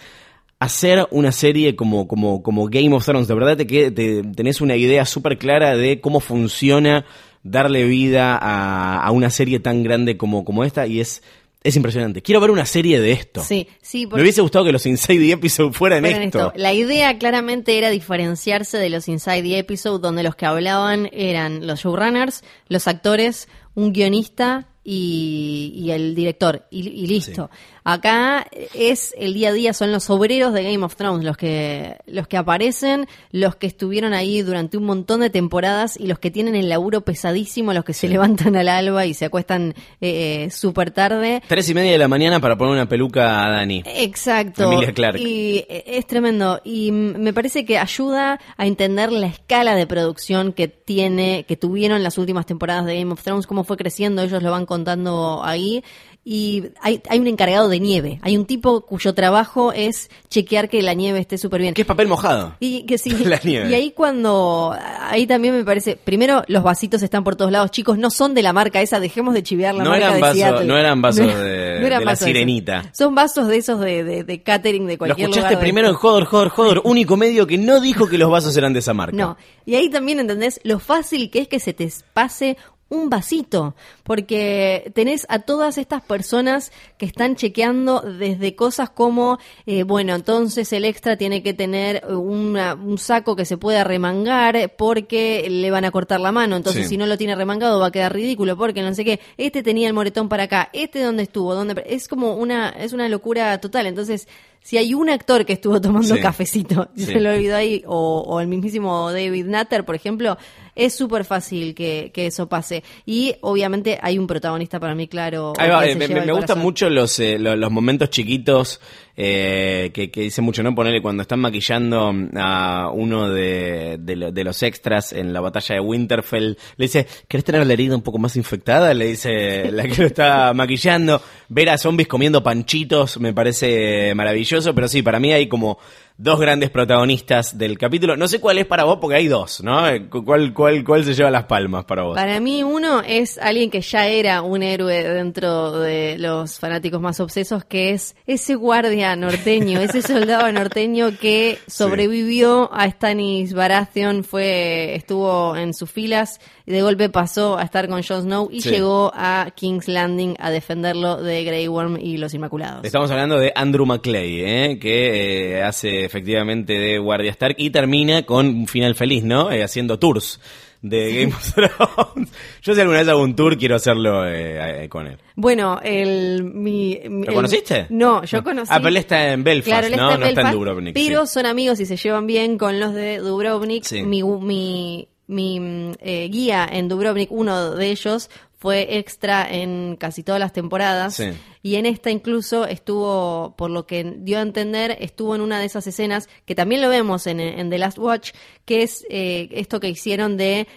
hacer una serie como, como, como Game of Thrones. De verdad te, te- tenés una idea súper clara de cómo funciona darle vida a, a una serie tan grande como, como esta y es, es impresionante. Quiero ver una serie de esto. Sí, sí, Me porque hubiese gustado que los Inside the Episode fueran esto. esto. La idea claramente era diferenciarse de los Inside the Episode, donde los que hablaban eran los showrunners, los actores, un guionista y, y el director, y, y listo. Acá es el día a día, son los obreros de Game of Thrones los que, los que aparecen, los que estuvieron ahí durante un montón de temporadas y los que tienen el laburo pesadísimo, los que se levantan al alba y se acuestan eh, súper tarde. Tres y media de la mañana para poner una peluca a Dani. Exacto. Emilia Clarke. Y eh, es tremendo. Y me parece que ayuda a entender la escala de producción que tiene, que tuvieron las últimas temporadas de Game of Thrones, cómo fue creciendo, ellos lo van contando ahí. Y hay, hay un encargado de nieve. Hay un tipo cuyo trabajo es chequear que la nieve esté súper bien. ¿Qué es papel mojado? Y que sí. La nieve. Y ahí cuando ahí también me parece, primero los vasitos están por todos lados, chicos, no son de la marca esa, dejemos de chivear la No marca eran de vasos- Seattle. no eran vasos No- de- no eran de la esos. Sirenita. Son vasos de esos de, de, de catering de Lo cualquier escuchaste lugar de- primero en Jodor, Jodor, Jodor, único medio que no dijo que los vasos eran de esa marca. No. Y ahí también entendés lo fácil que es que se te pase un vasito, porque tenés a todas estas personas que están chequeando desde cosas como, eh, bueno, entonces el extra tiene que tener una- un saco que se pueda remangar porque le van a cortar la mano, entonces Sí. si no lo tiene remangado va a quedar ridículo porque no sé qué, este tenía el moretón para acá, este dónde estuvo, dónde es como una es una locura total, entonces si hay un actor que estuvo tomando Sí. cafecito Sí. se lo olvidó ahí, o, o el mismísimo David Nutter, por ejemplo, es súper fácil que, que eso pase. Y obviamente hay un protagonista para mí, claro. Ahí va, que eh, me, me gustan mucho los, eh, lo- los, momentos chiquitos eh, que, que dice mucho, ¿no? Ponerle cuando están maquillando a uno de, de, lo- de los extras en la batalla de Winterfell. Le dice, ¿querés tener la herida un poco más infectada? Le dice la que lo está maquillando. Ver a zombies comiendo panchitos me parece maravilloso, pero sí, para mí hay como dos grandes protagonistas del capítulo. No sé cuál es para vos, porque hay dos, ¿no? Eh, ¿Cuál, cuál, cuál se lleva las palmas para vos? Para mí uno es alguien que ya era un héroe dentro de los fanáticos más obsesos, que es ese guardia norteño, ese soldado norteño que sobrevivió a Stannis Baratheon, fue estuvo en sus filas de golpe pasó a estar con Jon Snow y Sí. llegó a King's Landing a defenderlo de Grey Worm y los Inmaculados. Estamos hablando de Andrew McClay, ¿eh? que eh, hace efectivamente de Guardia Stark y termina con un final feliz, ¿no? Eh, haciendo tours de Game of Thrones. Yo si alguna vez hago un tour quiero hacerlo eh, eh, con él. Bueno, el mi, mi- ¿Lo el- conociste? No, yo conocí. Ah, pero él está en Belfast, Claro, ¿no? en no está en Dubrovnik. Pero sí. son amigos y se llevan bien con los de Dubrovnik. Sí. Mi, mi, mi mm, eh, guía en Dubrovnik, uno de ellos, fue extra en casi todas las temporadas. Sí. Y en esta incluso estuvo, por lo que dio a entender, estuvo en una de esas escenas que también lo vemos en, en The Last Watch, que es eh, esto que hicieron de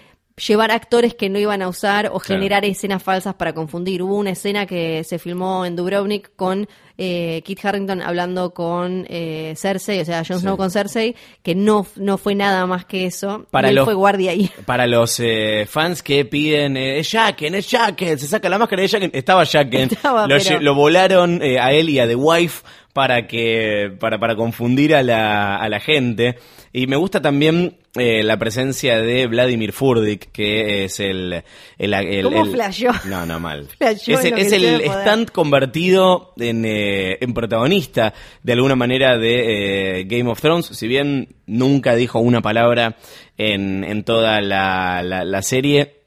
llevar actores que no iban a usar o Claro. generar escenas falsas para confundir. Hubo una escena que se filmó en Dubrovnik con eh, Kit Harrington hablando con eh, Cersei, o sea, Jon Snow Sí. con Cersei, que no, no fue nada más que eso. Para él los- fue guardia ahí. Para los eh, fans que piden, eh, es Jacken, es Jacken, se saca la máscara de Jacken, estaba Jacken, Estaba, lo, pero- lo volaron eh, a él y a The Wife para que para, para confundir a la, a la gente. Y me gusta también eh, la presencia de Vladimir Furdik, que es el... el, el- ¿Cómo el- flasheó? No, no, mal. Flasheó es el, es el stand convertido en, eh, en protagonista de alguna manera de eh, Game of Thrones, si bien nunca dijo una palabra en, en toda la, la- la serie.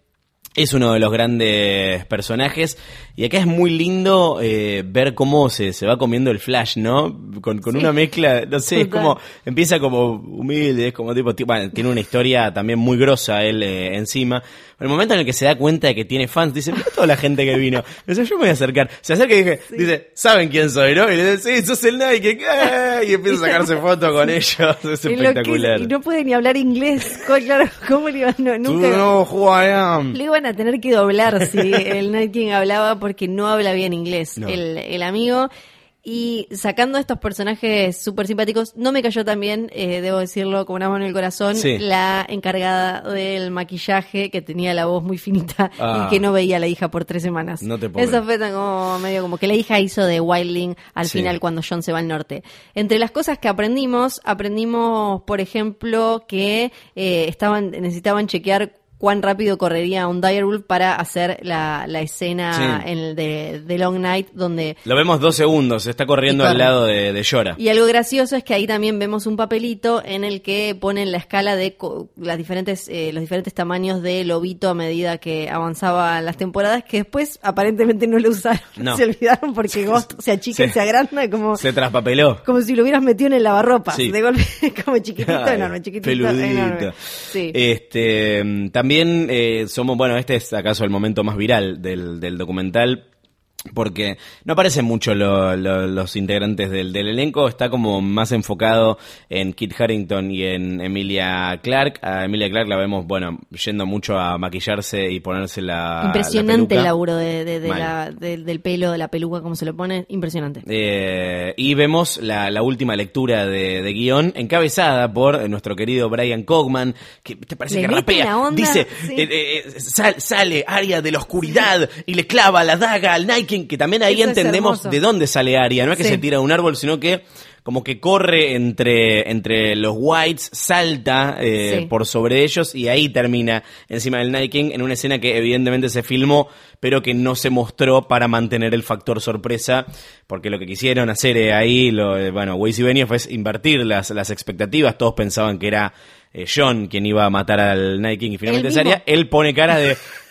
Es uno de los grandes personajes y acá es muy lindo eh, ver cómo se, se va comiendo el Flash, ¿no? Con, con Sí. una mezcla, no sé, es como, empieza como humilde, es como tipo, bueno, tiene una historia también muy grosa él eh, encima. El momento en el que se da cuenta de que tiene fans, dice, mira toda la gente que vino. Dice, yo me voy a acercar. Se acerca y dice, dice, ¿saben quién soy, no? Y le dice, sí, sos el Nike. Y empieza a sacarse fotos con ellos. Es que- espectacular. y no puede ni hablar inglés. Claro, ¿cómo le iban, no, nunca, no, am. Le iban a tener que doblar si el King hablaba porque no habla bien inglés. No. El, el amigo. Y sacando estos personajes súper simpáticos, no me cayó también, eh, debo decirlo, con una mano en el corazón, Sí. la encargada del maquillaje que tenía la voz muy finita Ah. y que no veía a la hija por tres semanas. No te puedo Eso fue tan como medio como que la hija hizo de Wildling al Sí. final cuando John se va al norte. Entre las cosas que aprendimos, aprendimos, por ejemplo, que eh, estaban necesitaban chequear cuán rápido correría un Direwolf para hacer la, la escena Sí. en el de, de Long Night donde Lo vemos dos segundos, está corriendo al lado de, de Yora. y algo gracioso es que ahí también vemos un papelito en el que ponen la escala de co- las diferentes, eh, los diferentes tamaños de lobito a medida que avanzaban las temporadas, que después aparentemente no lo usaron, No. se olvidaron porque Ghost se achica y Se- se agranda como, Se traspapeló. como si lo hubieras metido en el lavarropa. Sí. De golpe, como chiquitito, Ay, enorme, chiquitito, peludito. enorme. Sí. Este, mm, también eh, somos, bueno, este es acaso el momento más viral del, del documental. Porque no aparecen mucho lo- lo- los integrantes del, del elenco, está como más enfocado en Kit Harrington y en Emilia Clark. A Emilia Clark la vemos, bueno, yendo mucho a maquillarse y ponerse la. Impresionante la el laburo de, de- de Mal. la- de- del pelo, de la peluca, como se lo pone. Impresionante. Eh, y vemos la, la última lectura de, guion encabezada por nuestro querido Brian Cogman, que te parece Le que rapea. onda, Dice, sí. eh, eh, sal- sale Aria de la oscuridad y le clava la daga al Nike, que también ahí Eso entendemos de dónde sale Aria. No es que Sí. se tira de un árbol, sino que como que corre entre, entre los whites, salta eh, Sí. por sobre ellos y ahí termina encima del Night King en una escena que evidentemente se filmó, pero que no se mostró para mantener el factor sorpresa, porque lo que quisieron hacer eh, ahí, lo, eh, bueno, Weiss y Benioff es invertir las, las expectativas, todos pensaban que era eh, John quien iba a matar al Night King y finalmente mismo. él pone cara de...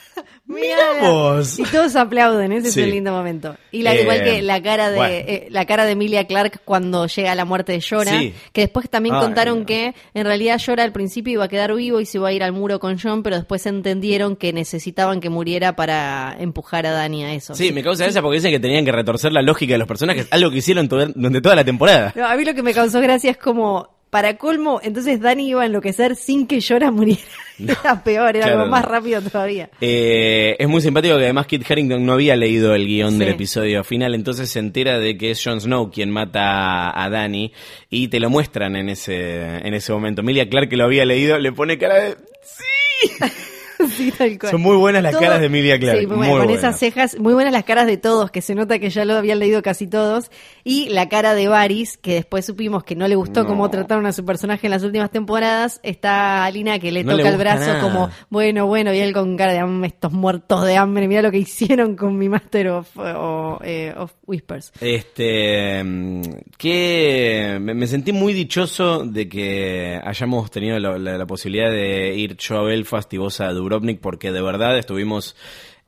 Mira vos. Y todos aplauden, ese Sí. es un lindo momento. Y la, Eh, igual que la cara de bueno. eh, la cara de Emilia Clark cuando llega la muerte de Llora, Sí. que después también Ay, contaron no. que en realidad Llora al principio iba a quedar vivo y se iba a ir al muro con John, pero después entendieron que necesitaban que muriera para empujar a Dani a eso. Sí, me causa esa porque dicen que tenían que retorcer la lógica de los personajes, algo que hicieron to- durante toda la temporada. No, a mí lo que me causó gracia es como para colmo, entonces Dani iba a enloquecer sin que Llora muriera. era peor, era claro, algo más no. rápido todavía. Eh, es muy simpático que además Kit Harington no había leído el guion del episodio final, entonces se entera de que es Jon Snow quien mata a Dani y te lo muestran en ese, en ese momento. Emilia Clark que lo había leído le pone cara de... Sí, tal cual. Son muy buenas las Todo- caras de Emilia Clarke, Sí, muy con esas cejas, muy buenas las caras de todos, que se nota que ya lo habían leído casi todos. Y la cara de Varys, que después supimos que no le gustó No. cómo trataron a su personaje en las últimas temporadas. Está Alina que le No le toca el brazo nada. como, bueno, bueno, y él con cara de "Mm, estos muertos de hambre, mira lo que hicieron con mi Master of, o, eh, of Whispers. Este, mm, que me, sentí muy dichoso de que hayamos tenido la, la- la posibilidad de ir yo a Belfast y vos a Dubrovnik, porque de verdad estuvimos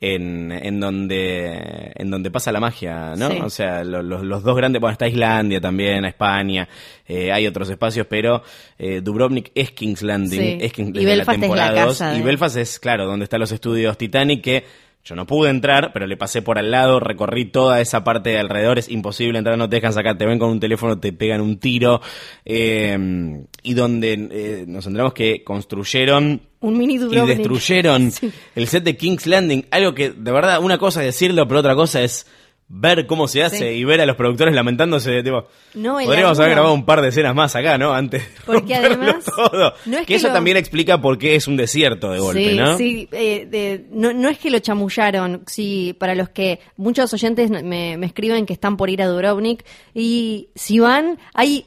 en, en donde en donde pasa la magia, ¿no? Sí. O sea, lo- los, los dos grandes, bueno, está Islandia también, España, eh, hay otros espacios, pero eh, Dubrovnik es King's Landing, Sí. es King- Y Belfast es la temporada casa y de- Belfast es, claro, donde están los estudios Titanic, que yo no pude entrar, pero le pasé por al lado, recorrí toda esa parte de alrededor, es imposible entrar, no te dejan sacar, te ven con un teléfono, te pegan un tiro, eh, y donde eh, nos enteramos que construyeron Un mini y destruyeron Sí. el set de King's Landing, algo que de verdad una cosa es decirlo, pero otra cosa es ver cómo se hace Sí. y ver a los productores lamentándose de tipo, No, podríamos haber grabado un par de escenas más acá, ¿no? Antes de Porque además, todo. no es que, que eso lo- también explica por qué es un desierto de golpe, sí, ¿no? Sí, eh, de- no, no es que lo chamullaron, sí, para los que muchos oyentes me, me escriben que están por ir a Dubrovnik y si van, hay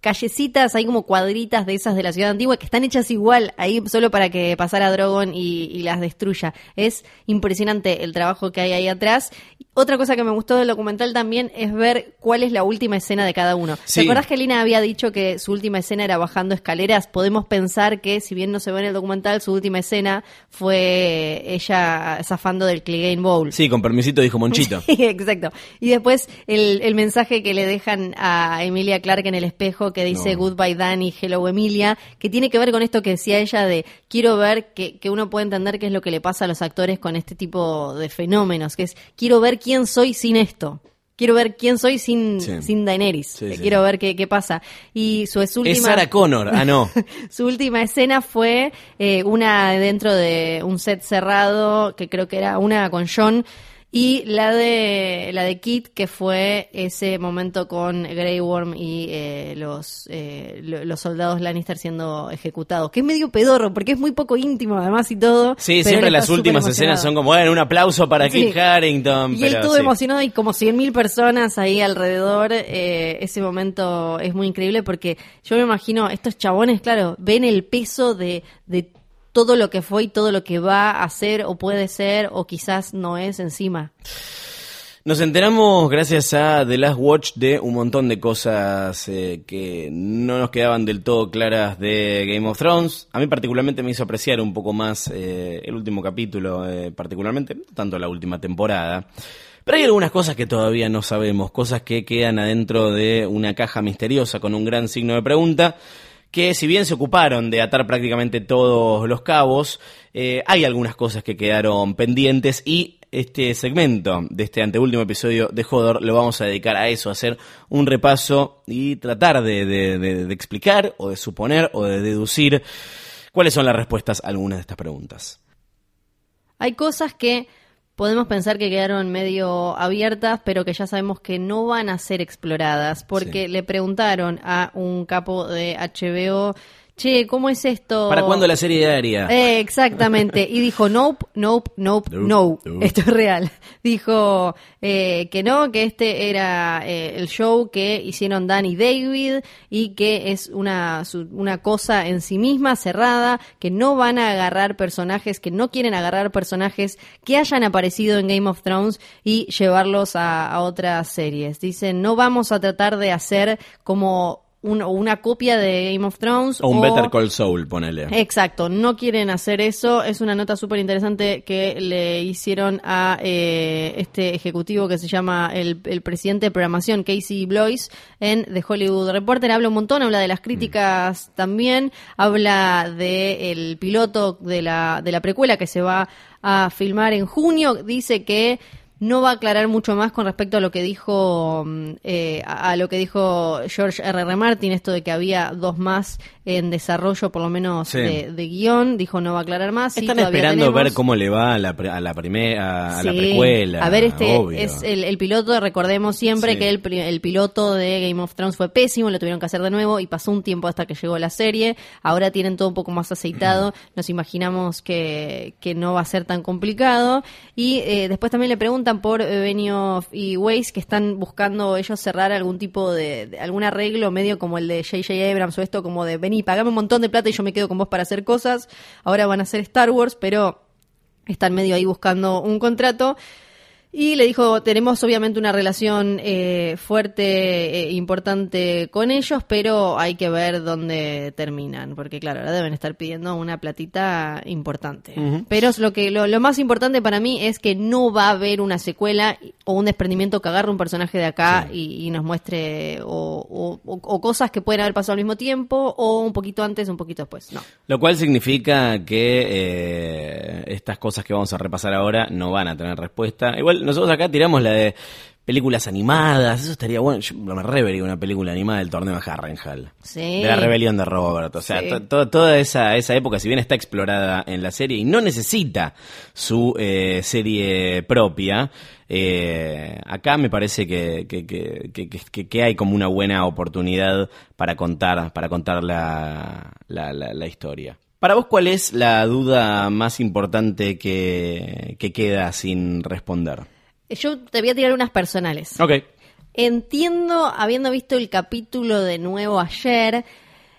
callecitas, hay como cuadritas de esas de la ciudad antigua que están hechas igual, ahí solo para que pasara Drogon y, y las destruya. Es impresionante el trabajo que hay ahí atrás. Otra cosa que me gustó del documental también es ver cuál es la última escena de cada uno. Sí. ¿Te acordás que Lina había dicho que su última escena era bajando escaleras? Podemos pensar que, si bien no se ve en el documental, su última escena fue ella zafando del Clegane Bowl. Sí, con permisito dijo Monchito. Sí, exacto. Y después el, el mensaje que le dejan a Emilia Clark en el espejo que dice No. Goodbye Danny, Hello Emilia, que tiene que ver con esto que decía ella de quiero ver que, que uno puede entender qué es lo que le pasa a los actores con este tipo de fenómenos, que es quiero ver quién soy sin esto. Quiero ver quién soy sin, Sí. sin Daenerys. Sí, sí, quiero ver qué, qué pasa. Y su, su última... Es Sarah Connor, ah no. Su última escena fue eh, una dentro de un set cerrado, que creo que era una con John, y la de la de Kit, que fue ese momento con Grey Worm y eh, los, eh, lo- los soldados Lannister siendo ejecutados, que es medio pedorro, porque es muy poco íntimo además y todo. Sí, siempre las últimas escenas son como, bueno, un aplauso para Sí. Kit Harington. Y él sí. emocionado y como 100.000 personas ahí alrededor. eh, ese momento es muy increíble porque yo me imagino, estos chabones, claro, ven el peso de, de todo lo que fue y todo lo que va a ser o puede ser o quizás no es encima. Nos enteramos gracias a The Last Watch de un montón de cosas eh, que no nos quedaban del todo claras de Game of Thrones. A mí particularmente me hizo apreciar un poco más eh, el último capítulo, eh, particularmente, tanto la última temporada. Pero hay algunas cosas que todavía no sabemos, cosas que quedan adentro de una caja misteriosa con un gran signo de pregunta que si bien se ocuparon de atar prácticamente todos los cabos, hay algunas cosas que quedaron pendientes y este segmento de este anteúltimo episodio de Hodor lo vamos a dedicar a eso, a hacer un repaso y tratar de, explicar o de suponer o de deducir cuáles son las respuestas a algunas de estas preguntas. Hay cosas que podemos pensar que quedaron medio abiertas, pero que ya sabemos que no van a ser exploradas, porque le preguntaron a un capo de HBO che, ¿cómo es esto? ¿Para cuándo la serie diaria? Eh, exactamente. Y dijo, nope, nope, nope, no. Esto es real. Dijo eh, que no, que este era eh, el show que hicieron Dan y David y que es una, una cosa en sí misma, cerrada, que no van a agarrar personajes, que no quieren agarrar personajes que hayan aparecido en Game of Thrones y llevarlos a, a otras series. Dicen, no vamos a tratar de hacer como una copia de Game of Thrones. O un Better Call Saul, ponele. Exacto, no quieren hacer eso. Es una nota súper interesante que le hicieron a eh, este ejecutivo que se llama el, presidente de programación, Casey Blois, en The Hollywood Reporter. Habla un montón, habla de las críticas también, habla del piloto de la, de la precuela que se va a filmar en junio. Dice que no va a aclarar mucho más con respecto a lo que dijo mm, eh, a, lo que dijo George R. R. Martin, esto de que había dos más en desarrollo, por lo menos de, guion. Dijo no va a aclarar más. Están esperando ver cómo le va a la, a la primera, a, la precuela. A ver, este es el, piloto. Recordemos siempre que el, el piloto de Game of Thrones fue pésimo, lo tuvieron que hacer de nuevo y pasó un tiempo hasta que llegó la serie. Ahora tienen todo un poco más aceitado. Nos imaginamos que, que no va a ser tan complicado. Y eh, después también le preguntan por Benioff y Weiss que están buscando ellos cerrar algún tipo de, algún arreglo medio como el de J.J. Abrams o esto como de vení, pagame un montón de plata y yo me quedo con vos para hacer cosas. Ahora van a hacer Star Wars, pero están medio ahí buscando un contrato. Y le dijo, tenemos obviamente una relación eh, fuerte, e importante con ellos, pero hay que ver dónde terminan, porque claro, ahora deben estar pidiendo una platita importante. Pero lo, que, lo, más importante para mí es que no va a haber una secuela o un desprendimiento que agarre un personaje de acá y, nos muestre o, cosas que pueden haber pasado al mismo tiempo o un poquito antes, un poquito después. No. Lo cual significa que eh, estas cosas que vamos a repasar ahora no van a tener respuesta. Igual nosotros acá tiramos la de películas animadas, eso estaría bueno. Yo me revería una película animada del torneo de Harrenhal. Sí. De la rebelión de Robert. O sea, toda esa, esa época, si bien está explorada en la serie y no necesita su eh, serie propia, eh, acá me parece que, que, que, que, hay como una buena oportunidad para contar, para contar la, la, la historia. Para vos, ¿cuál es la duda más importante que, que queda sin responder? Yo te voy a tirar unas personales. Ok. Entiendo, habiendo visto el capítulo de nuevo ayer,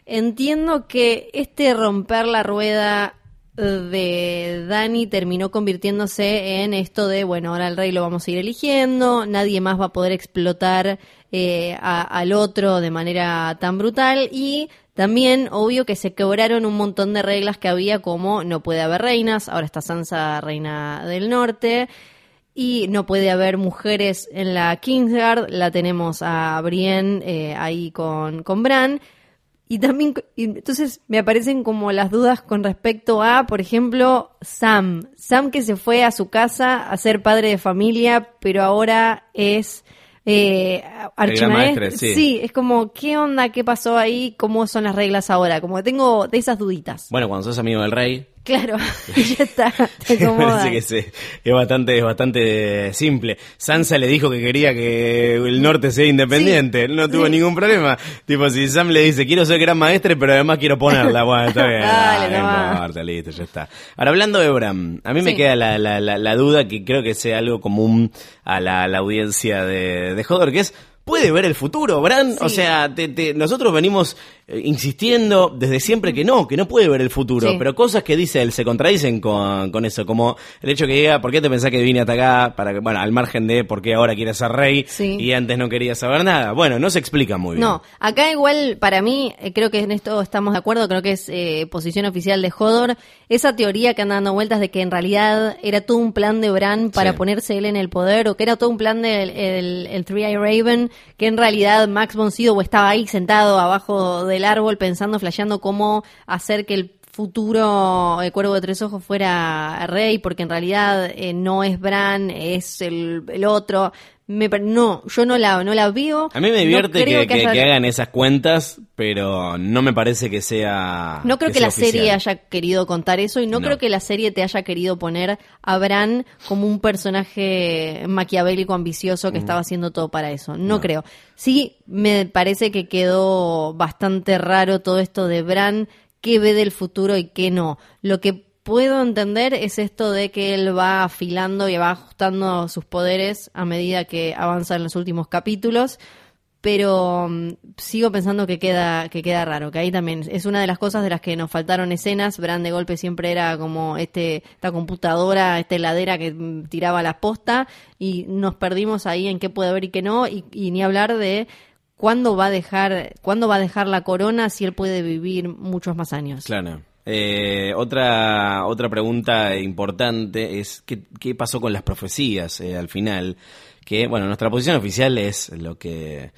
entiendo que este romper la rueda de Dani terminó convirtiéndose en esto de, bueno, ahora el rey lo vamos a ir eligiendo, nadie más va a poder explotar eh, al otro de manera tan brutal y también, obvio que se quebraron un montón de reglas que había como no puede haber reinas, ahora está Sansa reina del norte, y no puede haber mujeres en la Kingsguard, la tenemos a Brienne eh, ahí con, con Bran. Y también, entonces me aparecen como las dudas con respecto a, por ejemplo, Sam. Sam que se fue a su casa a ser padre de familia, pero ahora es eh. Sí. sí. es como, ¿qué onda? ¿Qué pasó ahí? ¿Cómo son las reglas ahora? Como que tengo de esas duditas. Bueno, cuando sos amigo del rey, Claro, ya está, te acomoda. que sí, es bastante, es bastante simple. Sansa le dijo que quería que el norte sea independiente, no tuvo ningún problema. Tipo, si Sam le dice, quiero ser gran maestre, pero además quiero ponerla, bueno, está bien. Dale, no importa, listo, ya está. Ahora, hablando de Bram, a mí me queda la, la, la, duda que creo que sea algo común a la, audiencia de, de Hodor, que es, puede ver el futuro, Bran. O sea, te, nosotros venimos insistiendo desde siempre que no, que no puede ver el futuro, Sí. pero cosas que dice él se contradicen con, con eso, como el hecho que diga, ¿por qué te pensás que vine hasta acá? Para que, bueno, al margen de por qué ahora quieres ser rey Sí. y antes no quería saber nada. Bueno, no se explica muy bien. No, acá igual para mí, eh, creo que en esto estamos de acuerdo, creo que es eh, posición oficial de Hodor, esa teoría que anda dando vueltas de que en realidad era todo un plan de Bran para Sí. ponerse él en el poder, o que era todo un plan del el, el Three Eye Raven, que en realidad Max von Sydow estaba ahí sentado abajo del árbol pensando, flasheando cómo hacer que el futuro el cuervo de tres ojos fuera rey porque en realidad eh, no es Bran es el, el otro me, no yo no la no la veo A mí me divierte que, que- haya- que hagan esas cuentas, pero no me parece que sea. no creo que, la serie haya querido contar eso y no, No. creo que la serie te haya querido poner a Bran como un personaje maquiavélico ambicioso que estaba haciendo todo para eso. No, No. creo. Sí, me parece que quedó bastante raro todo esto de Bran, qué ve del futuro y qué no. Lo que puedo entender es esto de que él va afilando y va ajustando sus poderes a medida que avanza en los últimos capítulos pero mm, sigo pensando que queda que queda raro, que ahí también es una de las cosas de las que nos faltaron escenas. Bran de golpe siempre era como este esta computadora, esta heladera que mm, tiraba la posta y nos perdimos ahí en qué puede haber y qué no y, y ni hablar de cuándo va a dejar cuándo va a dejar la corona si él puede vivir muchos más años. Claro. Eh, otra, otra pregunta importante es ¿qué, qué pasó con las profecías eh, al final? Que, bueno, nuestra posición oficial es lo que,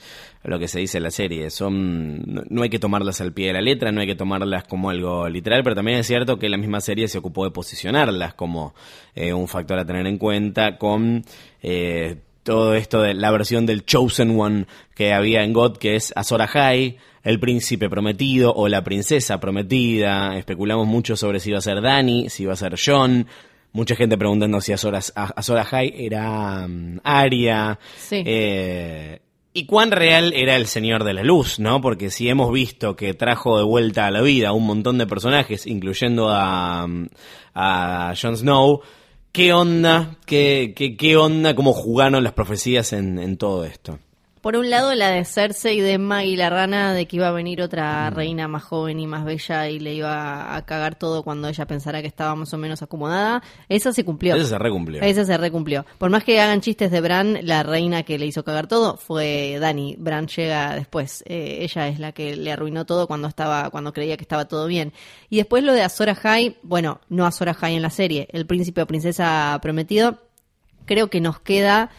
lo que se dice en la serie. Son, no, hay que tomarlas al pie de la letra, no hay que tomarlas como algo literal, pero también es cierto que la misma serie se ocupó de posicionarlas como eh, un factor a tener en cuenta con eh, todo esto de la versión del Chosen One que había en God, que es Azor Ahai, el príncipe prometido o la princesa prometida. Especulamos mucho sobre si iba a ser Dani, si iba a ser John. Mucha gente preguntando si Azor, Ah- Azor Ahai era mm, Arya. Sí. Eh, y cuán real era el Señor de la Luz, ¿no? Porque si hemos visto que trajo de vuelta a la vida a un montón de personajes, incluyendo a, mm, a Jon Snow, ¿qué onda? ¿Qué, qué, qué onda? ¿Cómo jugaron las profecías en, en todo esto? Por un lado, la de Cersei de Maggie la rana, de que iba a venir otra reina más joven y más bella y le iba a cagar todo cuando ella pensara que estaba más o menos acomodada, esa se cumplió. Eso se recumplió. Esa se recumplió. Por más que hagan chistes de Bran, la reina que le hizo cagar todo fue Dani. Bran llega después. Eh, ella es la que le arruinó todo cuando estaba, cuando creía que estaba todo bien. Y después lo de Azor Ahai, bueno, no Azor Ahai en la serie, el príncipe o princesa prometido, creo que nos queda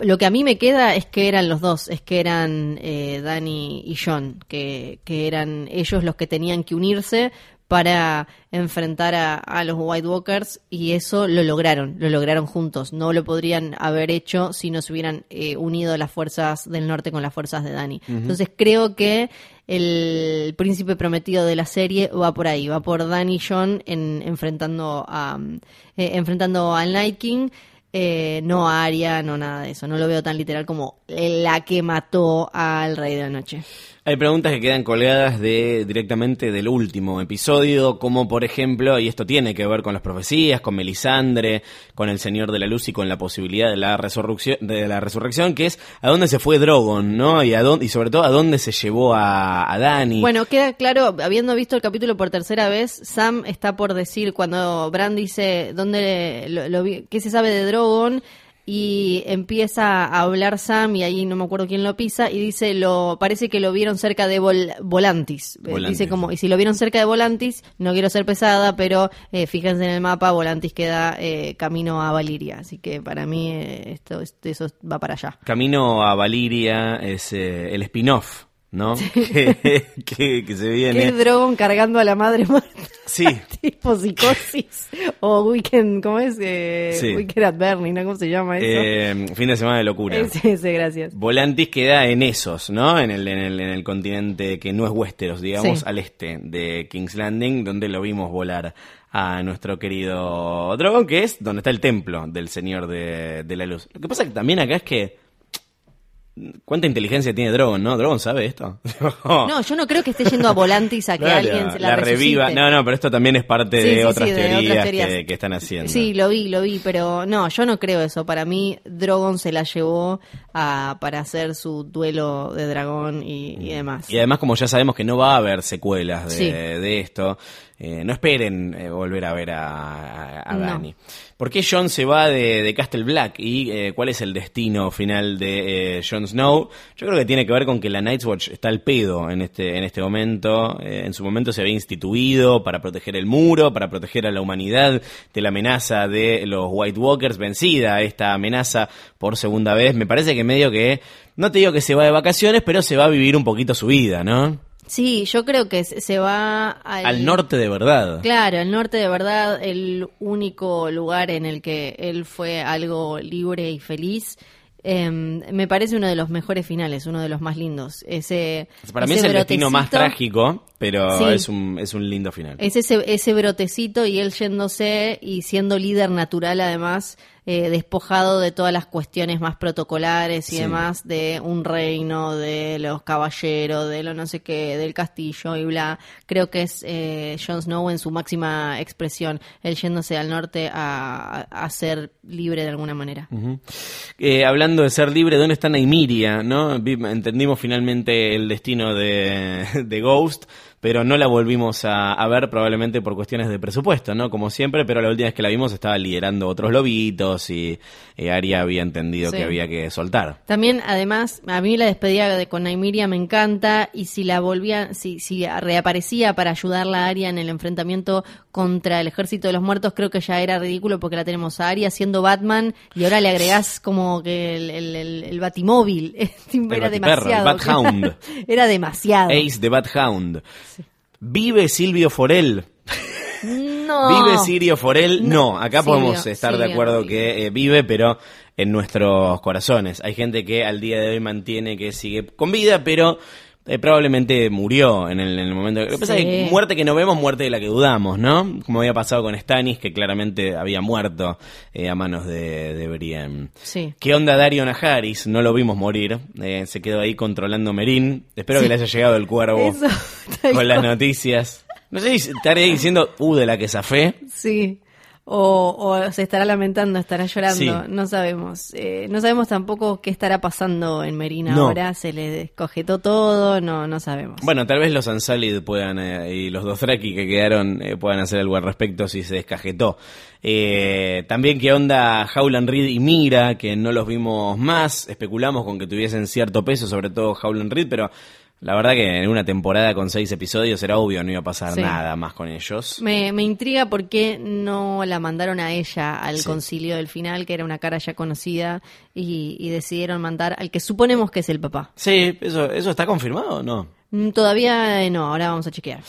Lo que a mí me queda es que eran los dos, es que eran eh, Danny y John, que, que eran ellos los que tenían que unirse para enfrentar a, a los White Walkers y eso lo lograron, lo lograron juntos. No lo podrían haber hecho si no se hubieran eh, unido las fuerzas del norte con las fuerzas de Danny. Entonces creo que el príncipe prometido de la serie va por ahí, va por Danny y John en, enfrentando a eh, enfrentando al Night King. Eh, no a Arya, no nada de eso. No lo veo tan literal como la que mató al Rey de la Noche. Hay preguntas que quedan colgadas de directamente del último episodio, como por ejemplo, y esto tiene que ver con las profecías, con Melisandre, con el Señor de la Luz y con la posibilidad de la resurrección, de la resurrección, que es a dónde se fue Drogon, ¿no? Y a dónde, y sobre todo a dónde se llevó a, a Dani. Bueno, queda claro, habiendo visto el capítulo por tercera vez, Sam está por decir cuando Bran dice dónde lo, lo qué se sabe de Drogon y empieza a hablar Sam y ahí no me acuerdo quién lo pisa y dice lo parece que lo vieron cerca de Vol- Volantis. Eh, Volantis. Dice como y si lo vieron cerca de Volantis, no quiero ser pesada, pero eh, fíjense en el mapa, Volantis queda eh, camino a Valiria, así que para mí eh, esto eso va para allá. Camino a Valiria es eh, el spin-off, ¿no? que, que- que se ¿Qué viene. es Drogon cargando a la madre muerta? Sí, tipo psicosis o weekend, ¿cómo es? Eh, Sí. Weekend at Bernie, ¿no? ¿Cómo se llama eso? eh, fin de semana de locura. ese, ese, gracias. Volantis queda en esos, ¿no? En el, en el, en el continente que no es Westeros, digamos, Sí. al este de King's Landing, donde lo vimos volar a nuestro querido Drogon, que es donde está el templo del Señor de, de la Luz. Lo que pasa que también acá es que ¿Cuánta inteligencia tiene Drogon, no? ¿Drogon sabe esto? No, yo no creo que esté yendo a Volantis a que Claro, alguien se la, la reviva. No, no, pero esto también es parte Sí, de, sí, otras sí, de teorías otras teorías. Que, que están haciendo. Sí, lo vi, lo vi, pero no, yo no creo eso. Para mí, Drogon se la llevó a, para hacer su duelo de dragón y, y demás. Y además, como ya sabemos que no va a haber secuelas de esto, eh, no esperen eh, volver a ver a, a, a No. Dany. ¿Por qué Jon se va de, de Castle Black? ¿Y eh, cuál es el destino final de eh, Jon Snow? Yo creo que tiene que ver con que la Night's Watch está al pedo en este, en este momento. En su momento se había instituido para proteger el muro, para proteger a la humanidad de la amenaza de los White Walkers, vencida esta amenaza por segunda vez. Me parece que medio que, no te digo que se va de vacaciones, pero se va a vivir un poquito su vida, ¿no? Sí, yo creo que se va al, Al norte de verdad. Claro, el norte de verdad, el único lugar en el que él fue algo libre y feliz. Eh, me parece uno de los mejores finales, uno de los más lindos. Ese, Para mí es el destino más trágico, pero Sí. es, un, es un lindo final. Es ese, ese brotecito y él yéndose y siendo líder natural además, eh, despojado de todas las cuestiones más protocolares y Sí. demás de un reino, de los caballeros, de lo no sé qué, del castillo y bla. Creo que es eh, Jon Snow en su máxima expresión, él yéndose al norte a, a ser libre de alguna manera. Eh, hablando de ser libre, ¿dónde está Naimiria? ¿no? Entendimos finalmente el destino de, de Ghost, pero no la volvimos a, a ver probablemente por cuestiones de presupuesto, ¿no? Como siempre, pero la última vez que la vimos estaba liderando otros lobitos y Arya había entendido Sí. que había que soltar. También, además, a mí la despedida de con Naimiria me encanta y si la volvía, si, si reaparecía para ayudarla a Arya en el enfrentamiento contra el ejército de los muertos, creo que ya era ridículo porque la tenemos a Arya siendo Batman y ahora le agregás como que el, el, el- el batimóvil. era batiperro, el demasiado. Bathound. era demasiado. Ace de Bad Hound. ¿Vive Silvio Forel? No. ¿Vive Sirio Forel? No, acá Silvio, podemos estar de acuerdo que eh, vive, pero en nuestros corazones. Hay gente que al día de hoy mantiene que sigue con vida, pero eh, probablemente murió en el, en el momento. Lo que pasa es que muerte que no vemos, muerte de la que dudamos, ¿no? Como había pasado con Stannis, que claramente había muerto eh, a manos de, de Brienne. Sí. ¿Qué onda Dario Najaris? No lo vimos morir. eh, se quedó ahí controlando Merín. Espero que le haya llegado el cuervo Eso, con las noticias. No sé si estaré diciendo, uh, de la que zafé. Sí. O, o se estará lamentando, estará llorando, Sí. no sabemos. Eh, no sabemos tampoco qué estará pasando en Merina No. ahora, se le descogetó todo, no, no sabemos. Bueno, tal vez los Ansalid puedan, eh, y los Dothraki que quedaron, eh, puedan hacer algo al respecto si se descajetó. Eh, también qué onda Howland Reed y Mira, que no los vimos más, especulamos con que tuviesen cierto peso, sobre todo Howland Reed, pero la verdad que en una temporada con seis episodios era obvio, no iba a pasar Sí. nada más con ellos. Me, me intriga por qué no la mandaron a ella al Sí. concilio del final, que era una cara ya conocida, y, y decidieron mandar al que suponemos que es el papá. Sí, eso, eso está confirmado o no? Mm, Todavía eh, no, ahora vamos a chequear.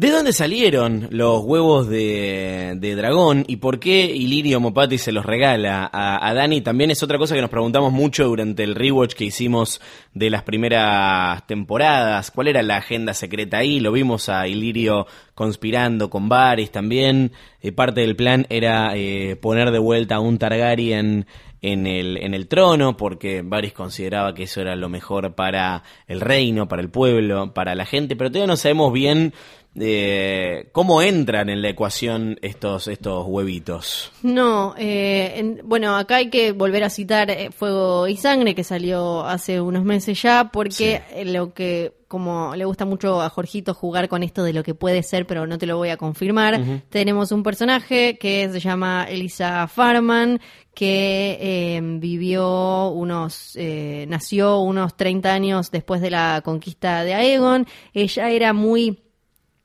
¿De dónde salieron los huevos de, de dragón y por qué Ilirio Mopati se los regala a, Dani? También es otra cosa que nos preguntamos mucho durante el rewatch que hicimos de las primeras temporadas. ¿Cuál era la agenda secreta ahí? Lo vimos a Ilirio conspirando con Varys también. Eh, parte del plan era eh, poner de vuelta a un Targaryen en el, en el trono, porque Varys consideraba que eso era lo mejor para el reino, para el pueblo, para la gente, pero todavía no sabemos bien eh, cómo entran en la ecuación estos, estos huevitos. No, eh, en- bueno, acá hay que volver a citar eh, Fuego y Sangre, que salió hace unos meses ya, porque lo que, como le gusta mucho a Jorgito jugar con esto de lo que puede ser, pero no te lo voy a confirmar, tenemos un personaje que se llama Elisa Farman, que eh, vivió unos, eh, nació unos 30 años después de la conquista de Aegon. Ella era muy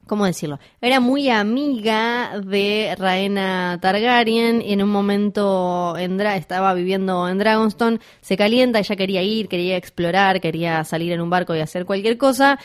¿cómo decirlo? Era muy amiga de Raena Targaryen y en un momento en estaba viviendo en Dragonstone, se calienta, ella quería ir, quería explorar, quería salir en un barco y hacer cualquier cosa.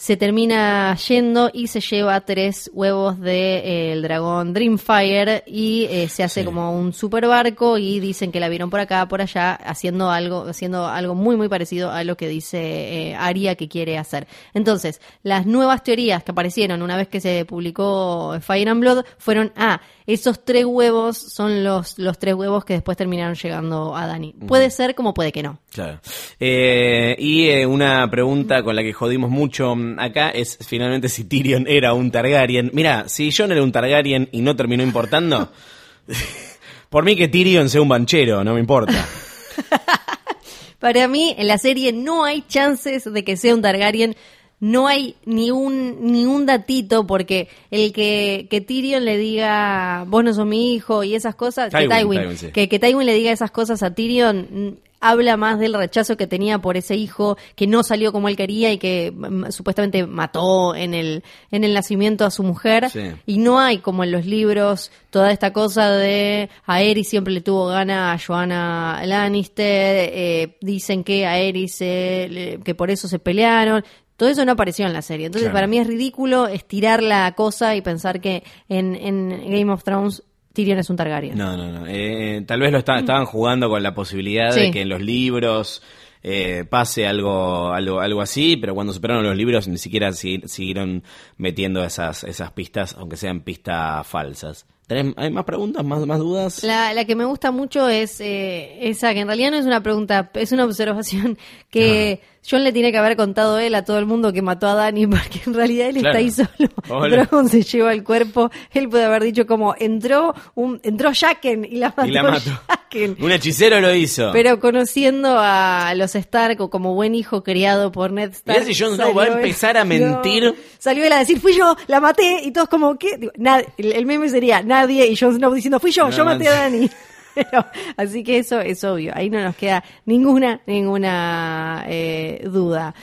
Se termina yendo y se lleva tres huevos del de, el dragón Dreamfire y eh, se hace Sí. como un super barco y dicen que la vieron por acá, por allá, haciendo algo, haciendo algo muy muy parecido a lo que dice eh, Aria que quiere hacer. Entonces, las nuevas teorías que aparecieron una vez que se publicó Fire and Blood fueron, ah, esos tres huevos son los, los tres huevos que después terminaron llegando a Dani. Puede ser como puede que no. Claro. Eh, y eh, una pregunta con la que jodimos mucho acá es finalmente si Tyrion era un Targaryen. Mira, si Jon era un Targaryen y no terminó importando, por mí que Tyrion sea un banchero, no me importa. Para mí, en la serie no hay chances de que sea un Targaryen. No hay ni un, ni un datito, porque el que, que Tyrion le diga, vos no sos mi hijo y esas cosas, Tywin, que, Tywin, Tywin, sí. que, que Tywin le diga esas cosas a Tyrion, mm, habla más del rechazo que tenía por ese hijo que no salió como él quería y que mm, supuestamente mató en el, en el nacimiento a su mujer. Sí. Y no hay como en los libros toda esta cosa de Aerys siempre le tuvo gana a Joanna Lannister, eh, dicen que Aerys eh, le- que por eso se pelearon. Todo eso no apareció en la serie. Entonces, Claro. para mí es ridículo estirar la cosa y pensar que en, en Game of Thrones Tyrion es un Targaryen. No, no, no. Eh, tal vez lo está- estaban jugando con la posibilidad de que en los libros eh, pase algo, algo, algo así, pero cuando superaron los libros ni siquiera si- siguieron metiendo esas, esas pistas, aunque sean pistas falsas. ¿Tenés- ¿Hay más preguntas, más, más dudas? La, la que me gusta mucho es eh, esa, que en realidad no es una pregunta, es una observación que John le tiene que haber contado él a todo el mundo que mató a Dani, porque en realidad él Claro. está ahí solo. Hola. Dragón se lleva el cuerpo. Él puede haber dicho como entró un entró Jaqen y la mató. Y la mató. Un hechicero lo hizo. Pero conociendo a los Stark como buen hijo criado por Ned Stark. Si Jon Snow va a empezar a mentir. No. Salió él a decir, fui yo, la maté, y todos como, ¿qué? Digo, el, meme sería nadie, y Jon Snow diciendo, fui yo, No, yo maté a no. Así que eso es obvio, ahí no nos queda ninguna, ninguna eh, duda.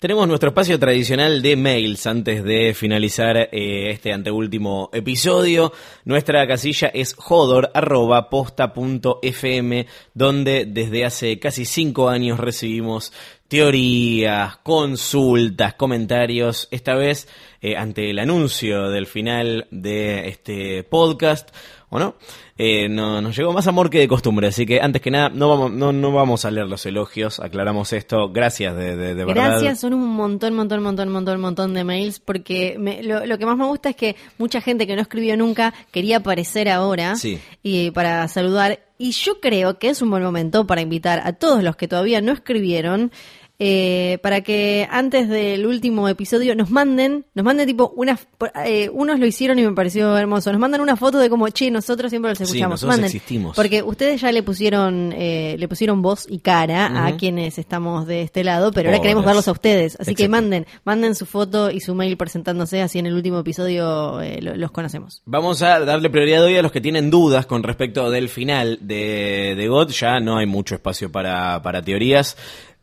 Tenemos nuestro espacio tradicional de mails antes de finalizar eh, este anteúltimo episodio. Nuestra casilla es jodor.posta.fm, donde desde hace casi cinco años recibimos teorías, consultas, comentarios. Esta vez, eh, ante el anuncio del final de este podcast, ¿o no? Eh, no, nos llegó más amor que de costumbre, así que antes que nada, no vamos, no, no vamos a leer los elogios, aclaramos esto, gracias de, de, de verdad. Gracias, son un montón, montón, montón, montón, montón de mails, porque me- lo, lo que más me gusta es que mucha gente que no escribió nunca quería aparecer ahora Sí. y para saludar. Y yo creo que es un buen momento para invitar a todos los que todavía no escribieron. Eh, para que antes del último episodio nos manden, nos manden tipo unas, eh, unos lo hicieron y me pareció hermoso, nos mandan una foto de como, che, nosotros siempre los Sí, escuchamos, nosotros manden, existimos. porque ustedes ya le pusieron, eh, le pusieron voz y cara a quienes estamos de este lado, pero ahora Pobres. queremos verlos a ustedes. Así que manden, manden su foto y su mail presentándose, así en el último episodio eh, lo- los conocemos. Vamos a darle prioridad hoy a los que tienen dudas con respecto del final de, de God. Ya no hay mucho espacio para, para teorías,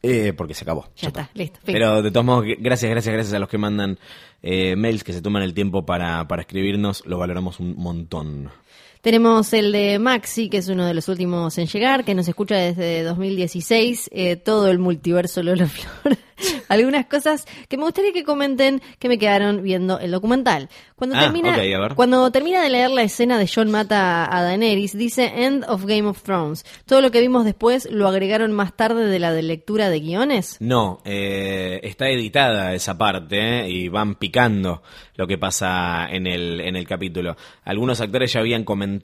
eh, porque se acabó. Ya está, listo, fin. Pero de todos modos, gracias, gracias, gracias a los que mandan eh, mails, que se toman el tiempo para, para escribirnos. Lo valoramos un montón. Tenemos el de Maxi, que es uno de los últimos en llegar, que nos escucha desde 2016, eh, todo el multiverso Lola Flor. Algunas cosas que me gustaría que comenten que me quedaron viendo el documental. Cuando Ah, termina, cuando termina de leer la escena de John mata a Daenerys, dice End of Game of Thrones. Todo lo que vimos después lo agregaron más tarde de la de lectura de guiones. No, eh, está editada esa parte eh, y van picando lo que pasa en el, en el capítulo. Algunos actores ya habían comentado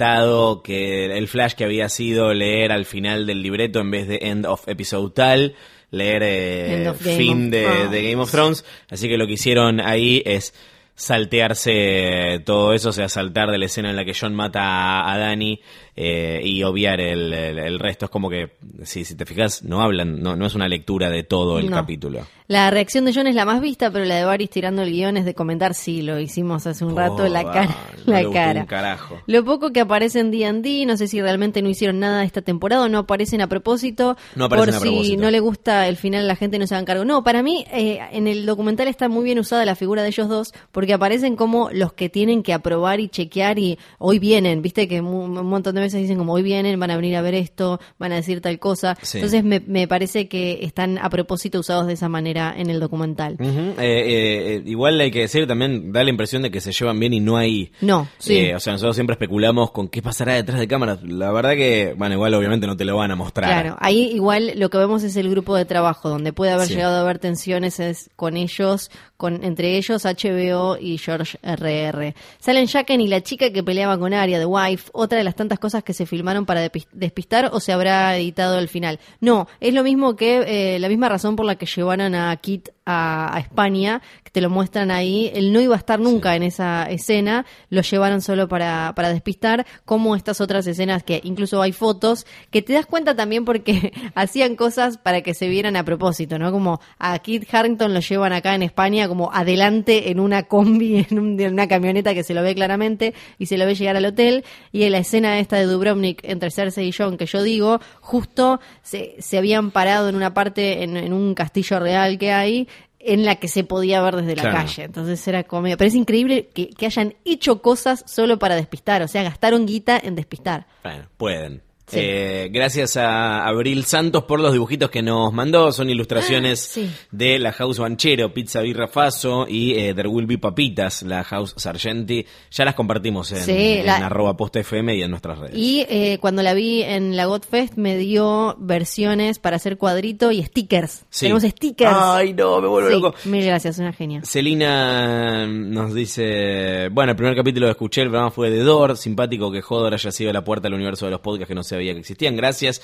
que el flash que había sido leer al final del libreto en vez de end of episode tal, leer eh, fin de Game of Thrones. Así que lo que hicieron ahí es saltearse todo eso, o sea, saltar de la escena en la que John mata a, a Dani eh, y obviar el, el- el resto. Es como que, si, si te fijas, no hablan, no, no es una lectura de todo el No. capítulo. La reacción de John es la más vista, pero la de Varys tirando el guion es de comentar, sí, lo hicimos hace un rato, la cara. no la cara. un carajo. Lo poco que aparece en D&D, no sé si realmente no hicieron nada esta temporada o no aparecen a propósito. No aparecen por a si no le gusta el final, la gente no se haga cargo. No, para mí, eh, en el documental está muy bien usada la figura de ellos dos, porque aparecen como los que tienen que aprobar y chequear y hoy vienen, viste que un montón de veces dicen como hoy vienen, van a venir a ver esto, van a decir tal cosa. Sí. Entonces me, me parece que están a propósito usados de esa manera en el documental. Eh, eh, eh, igual hay que decir también, da la impresión de que se llevan bien y no hay... No, sí. Eh, o sea, nosotros siempre especulamos con qué pasará detrás de cámaras. La verdad que, bueno, igual obviamente no te lo van a mostrar. Claro, ahí igual lo que vemos es el grupo de trabajo, donde puede haber Sí. llegado a haber tensiones es con ellos, con entre ellos HBO y George RR. Salen Jacken y la chica que peleaba con Aria, The Wife, otra de las tantas cosas que se filmaron para despistar o se habrá editado al final. No, es lo mismo que eh, la misma razón por la que llevaron a Kit a, a España, que te lo muestran ahí, él no iba a estar nunca en esa escena, lo llevaron solo para, para despistar, como estas otras escenas que incluso hay fotos, que te das cuenta también porque hacían cosas para que se vieran a propósito, ¿no? Como a Kit Harrington lo llevan acá en España como adelante en una combi, en, un- en una camioneta que se lo ve claramente y se lo ve llegar al hotel, y en la escena esta de Dubrovnik entre Cersei y John, que yo digo, justo se, se habían parado en una parte, en, en un castillo real que hay, en la que se podía ver desde la Claro. calle. Entonces era como... Pero es increíble que, que hayan hecho cosas solo para despistar. O sea, gastaron guita en despistar. Bueno, pueden. Sí. Eh, gracias a Abril Santos por los dibujitos que nos mandó. Son ilustraciones Ah, Sí. de la House Banchero, Pizza Birra Faso y eh, There Will Be Papitas, la House Sargenti. Ya las compartimos en, Sí, en la- arroba posta FM y en nuestras redes. Y eh, cuando la vi en la Godfest me dio versiones para hacer cuadrito y stickers. Tenemos stickers. Ay, no, me vuelvo loco. Mil gracias, una genia. Celina nos dice, bueno, el primer capítulo que escuché, el programa fue de Dor, simpático que Hodor haya sido la puerta al universo de los podcasts que no sabía que existían, gracias.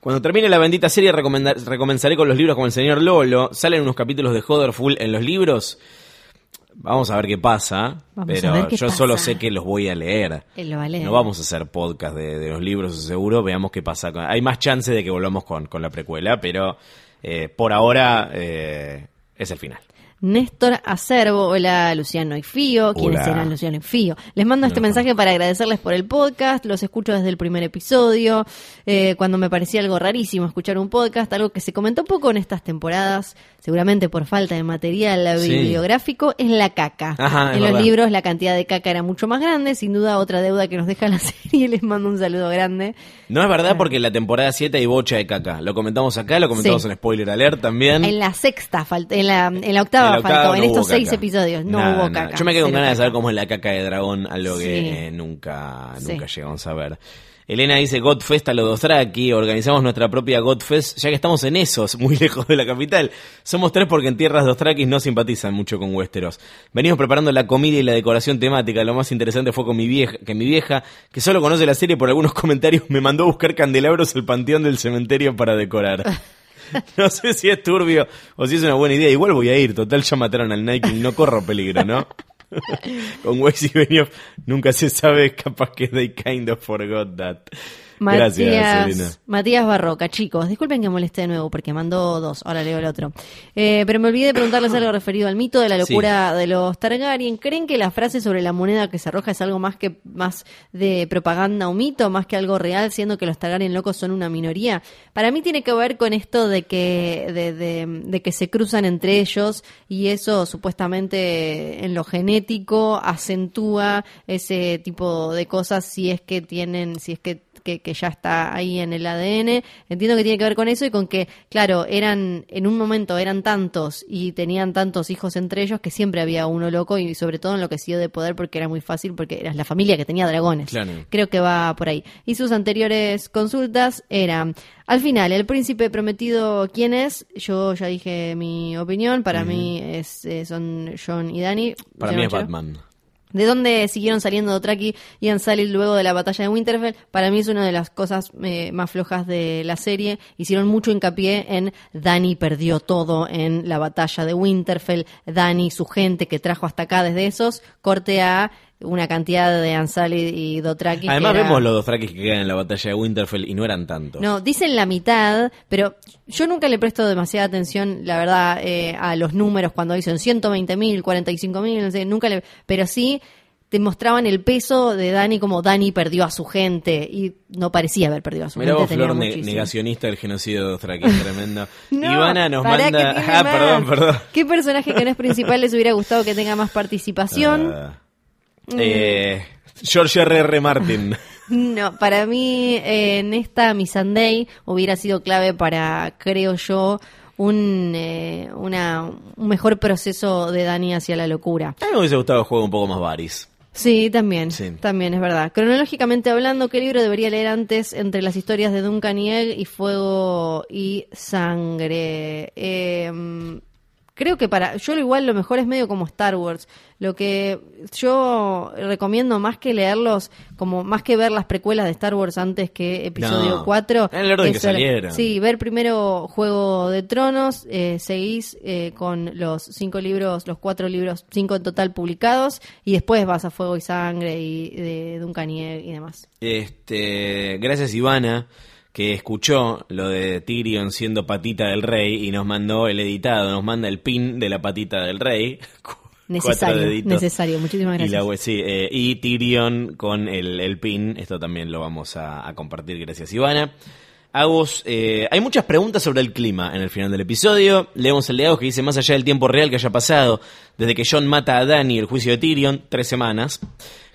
Cuando termine la bendita serie recomendar- recomenzaré con los libros como el señor Lolo, salen unos capítulos de Hodor full en los libros, vamos a ver qué pasa, Vamos pero qué yo solo sé que los voy a leer. Él lo va a leer. No vamos a hacer podcast de, de los libros, seguro. Veamos qué pasa. Hay más chance de que volvamos con, con la precuela, pero eh, por ahora eh, es el final. Néstor Acervo, hola Luciano y Fío, ¿quiénes Hola. eran Luciano y Fío? Les mando este mensaje para agradecerles por el podcast, los escucho desde el primer episodio, eh, cuando me parecía algo rarísimo escuchar un podcast, algo que se comentó poco en estas temporadas, seguramente por falta de material Sí. bibliográfico, es la caca. Ajá, en los verdad. libros la cantidad de caca era mucho más grande, sin duda otra deuda que nos deja la serie, les mando un saludo grande. No es verdad porque en la temporada 7 hay bocha de caca. Lo comentamos acá, lo comentamos Sí. en Spoiler Alert también. En la sexta, en la, en la octava En la octava faltó, no en estos seis caca. episodios no Nada, hubo nada. caca. Yo me quedo con ganas de saber cómo es la caca de dragón, algo que Sí. eh, nunca, nunca llegamos a ver. Elena dice Godfest a los Dothraki, organizamos nuestra propia Godfest, ya que estamos en esos, muy lejos de la capital. Somos tres porque en tierras Dothrakis no simpatizan mucho con Westeros. Venimos preparando la comida y la decoración temática. Lo más interesante fue con mi vieja, que mi vieja, que solo conoce la serie por algunos comentarios, me mandó a buscar candelabros al panteón del cementerio para decorar. No sé si es turbio o si es una buena idea. Igual voy a ir. Total, ya mataron al Nike. No corro peligro, ¿no? Con Weiss y Benioff nunca se sabe. Capaz que they kind of forgot that. Gracias, Selena. Matías, Matías Barroca, chicos, disculpen que moleste de nuevo porque mandó dos, ahora leo el otro. Eh, pero me olvidé de preguntarles algo referido al mito de la locura de los Targaryen. ¿Creen que la frase sobre la moneda que se arroja es algo más que más de propaganda o mito, más que algo real, siendo que los Targaryen locos son una minoría? Para mí tiene que ver con esto de que de, de- de que se cruzan entre ellos y eso supuestamente en lo genético acentúa ese tipo de cosas si es que tienen, si es que que, que ya está ahí en el ADN. Entiendo que tiene que ver con eso y con que, claro, eran, en un momento eran tantos y tenían tantos hijos entre ellos que siempre había uno loco y sobre todo enloquecido de poder porque era muy fácil porque era la familia que tenía dragones. Claro. Creo que va por ahí. Y sus anteriores consultas eran, al final, el príncipe prometido, ¿quién es? Yo ya dije mi opinión, para mí es, eh, son John y Dani. Para mí es. Batman. ¿De dónde siguieron saliendo Dothraki y Ansali luego de la batalla de Winterfell? Para mí es una de las cosas eh, más flojas de la serie. Hicieron mucho hincapié en Dani perdió todo en la batalla de Winterfell. Dani, su gente que trajo hasta acá desde esos, corte a una cantidad de Ansali y Dothraki. Además era- vemos los Dothraki que quedan en la batalla de Winterfell y no eran tantos. no, dicen la mitad, pero yo nunca le presto demasiada atención, la verdad, eh, a los números cuando dicen 120.000, 45.000, no sé, nunca le... Pero sí, te mostraban el peso de Dani como Dani perdió a su gente y no parecía haber perdido a su Mirá gente. vos, Flor, ne- negacionista del genocidio de Dothraki, tremendo. No, Ivana nos manda... Ah, más. perdón, perdón. ¿Qué personaje que no es principal les hubiera gustado que tenga más participación? Eh, George R. R. Martin. No, para mí eh, en esta Missandei hubiera sido clave para, creo yo, un, eh, una, un mejor proceso de Dani hacia la locura. A mí me hubiese gustado el juego un poco más varis. Sí, también, Sí. también es verdad. Cronológicamente hablando, ¿qué libro debería leer antes entre las historias de Duncan y Egg y Fuego y Sangre? Eh, creo que para yo igual lo mejor es medio como Star Wars. Lo que yo recomiendo más que leerlos, como más que ver las precuelas de Star Wars antes que episodio No, 4. en el orden que salieron. Sí, ver primero Juego de Tronos, eh, seguís eh, con los cinco libros, los cuatro libros, cinco en total publicados, y después vas a Fuego y Sangre y de Duncan y Egg y demás. Este, gracias Ivana, que escuchó lo de Tyrion siendo patita del rey y nos mandó el editado, nos manda el pin de la patita del rey. Necesario, deditos. necesario. Muchísimas Y, gracias. la we- sí, eh, y Tyrion con el, el pin, esto también lo vamos a, a compartir, gracias Ivana. Agus, eh, hay muchas preguntas sobre el clima en el final del episodio. Leemos el de Agus que dice, más allá del tiempo real que haya pasado, desde que John mata a Dany el juicio de Tyrion, tres semanas.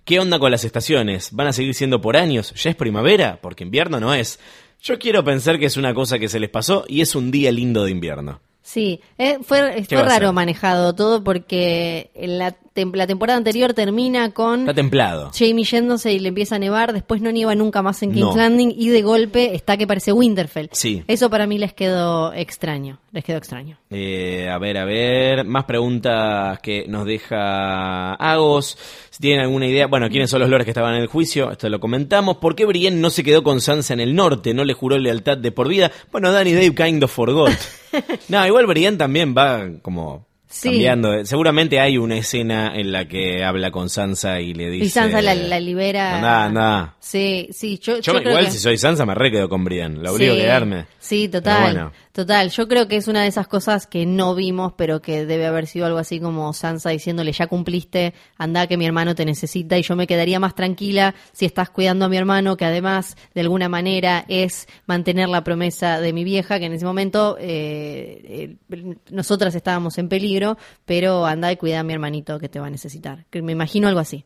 ¿Qué onda con las estaciones? ¿Van a seguir siendo por años? ¿Ya es primavera? Porque invierno no es. Yo quiero pensar que es una cosa que se les pasó y es un día lindo de invierno. Sí, eh, fue, ¿Qué fue raro manejado todo porque la, tem- la temporada anterior termina con Está templado. Jamie yéndose y le empieza a nevar, después no nieva nunca más en King's No. Landing y de golpe está que parece Winterfell. Sí. Eso para mí les quedó extraño, les quedó extraño. Eh, a ver, a ver, más preguntas que nos deja Agos. Si tienen alguna idea, bueno, ¿quiénes son los lores que estaban en el juicio? Esto lo comentamos. ¿Por qué Brienne no se quedó con Sansa en el norte? ¿No le juró lealtad de por vida? Bueno, Danny Dave kind of forgot. no, igual Brienne también va como Sí. cambiando. Seguramente hay una escena en la que habla con Sansa y le dice... y Sansa la, la libera. Anda, anda. Sí, sí, yo, Yo, yo creo igual que... si soy Sansa me re quedo con Brienne. La obligo Sí, a quedarme. Sí, total. bueno. Total. Yo creo que es una de esas cosas que no vimos, pero que debe haber sido algo así como Sansa diciéndole, ya cumpliste, anda que mi hermano te necesita y yo me quedaría más tranquila si estás cuidando a mi hermano, que además de alguna manera es mantener la promesa de mi vieja, que en ese momento eh, eh, nosotras estábamos en peligro, pero anda y cuida a mi hermanito que te va a necesitar. Que me imagino algo así.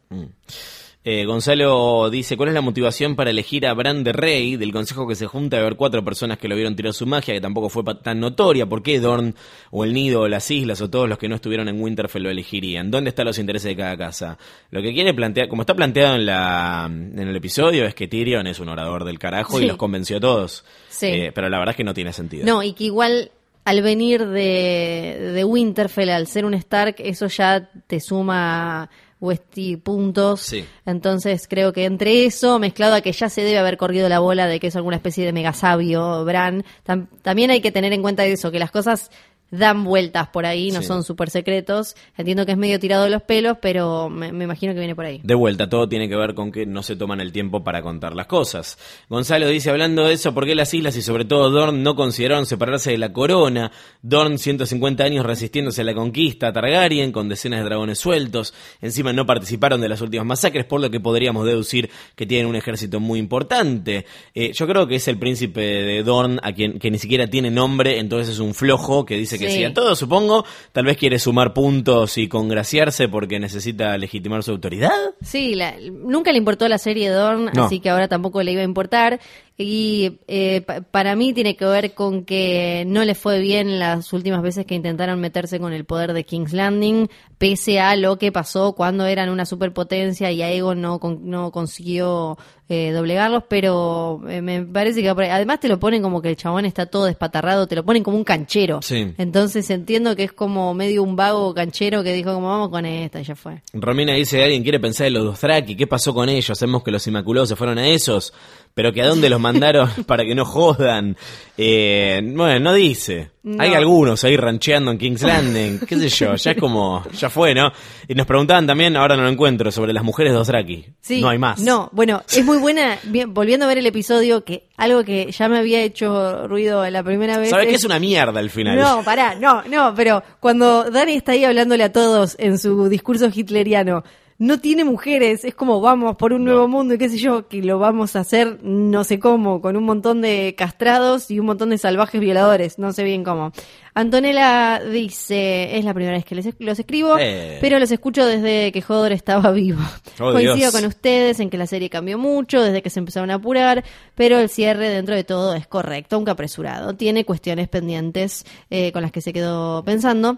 Eh, Gonzalo dice, ¿cuál es la motivación para elegir a Bran de Rey del consejo que se junta de ver cuatro personas que lo vieron tirar su magia, que tampoco fue tan notoria? ¿Por qué Dorn o el Nido o las Islas o todos los que no estuvieron en Winterfell lo elegirían? ¿Dónde están los intereses de cada casa? Lo que quiere plantear, como está planteado en, la, en el episodio, es que Tyrion es un orador del carajo y los convenció a todos. Sí. Eh, pero la verdad es que no tiene sentido. No, y que igual al venir de, de Winterfell, al ser un Stark, eso ya te suma Westy puntos. Sí. Entonces creo que entre eso, mezclado a que ya se debe haber corrido la bola de que es alguna especie de mega sabio, Bran, tam- también hay que tener en cuenta eso, que las cosas dan vueltas por ahí, no Sí. son súper secretos. Entiendo que es medio tirado de los pelos, pero me, me imagino que viene por ahí. De vuelta, todo tiene que ver con que no se toman el tiempo para contar las cosas. Gonzalo dice, hablando de eso, ¿por qué las islas y sobre todo Dorn no consideraron separarse de la corona? Dorn, 150 años resistiéndose a la conquista, Targaryen, con decenas de dragones sueltos, encima no participaron de las últimas masacres, por lo que podríamos deducir que tienen un ejército muy importante. Eh, yo creo que es el príncipe de Dorn, a quien que ni siquiera tiene nombre, entonces es un flojo que dice que Sí. sí a todo, supongo. Tal vez quiere sumar puntos y congraciarse porque necesita legitimar su autoridad. Sí, la- nunca le importó la serie Dorn, No. así que ahora tampoco le iba a importar. Y eh, pa- para mí tiene que ver con que no le fue bien las últimas veces que intentaron meterse con el poder de King's Landing, pese a lo que pasó cuando eran una superpotencia y Aegon no, con- no consiguió eh, doblegarlos, pero eh, me parece que además te lo ponen como que el chabón está todo despatarrado, te lo ponen como un canchero. Sí. Entonces entiendo que es como medio un vago canchero que dijo como vamos con esta y ya fue. Romina dice, alguien quiere pensar en los Dothraki, ¿qué pasó con ellos? Sabemos que los Inmaculados se fueron a esos, pero que a dónde los mandaron para que no jodan. Eh, bueno, no dice. No. Hay algunos ahí rancheando en King's Landing, qué sé yo, ya es como, ya fue, ¿no? Y nos preguntaban también, ahora no lo encuentro, sobre las mujeres Dothraki. Sí, no hay más. No, bueno, es muy buena, bien, volviendo a ver el episodio, que algo que ya me había hecho ruido la primera vez. ¿Sabes qué es una mierda al final? No, pará, no, no, pero cuando Dani está ahí hablándole a todos en su discurso hitleriano, no tiene mujeres, es como vamos por un nuevo mundo y qué sé yo, que lo vamos a hacer no sé cómo, con un montón de castrados y un montón de salvajes violadores, no sé bien cómo. Antonella dice, es la primera vez que les, los escribo, Eh. pero los escucho desde que Hodor estaba vivo. Oh, Coincido Dios. con ustedes en que la serie cambió mucho desde que se empezaron a apurar, pero el cierre dentro de todo es correcto, aunque apresurado. Tiene cuestiones pendientes eh, con las que se quedó pensando.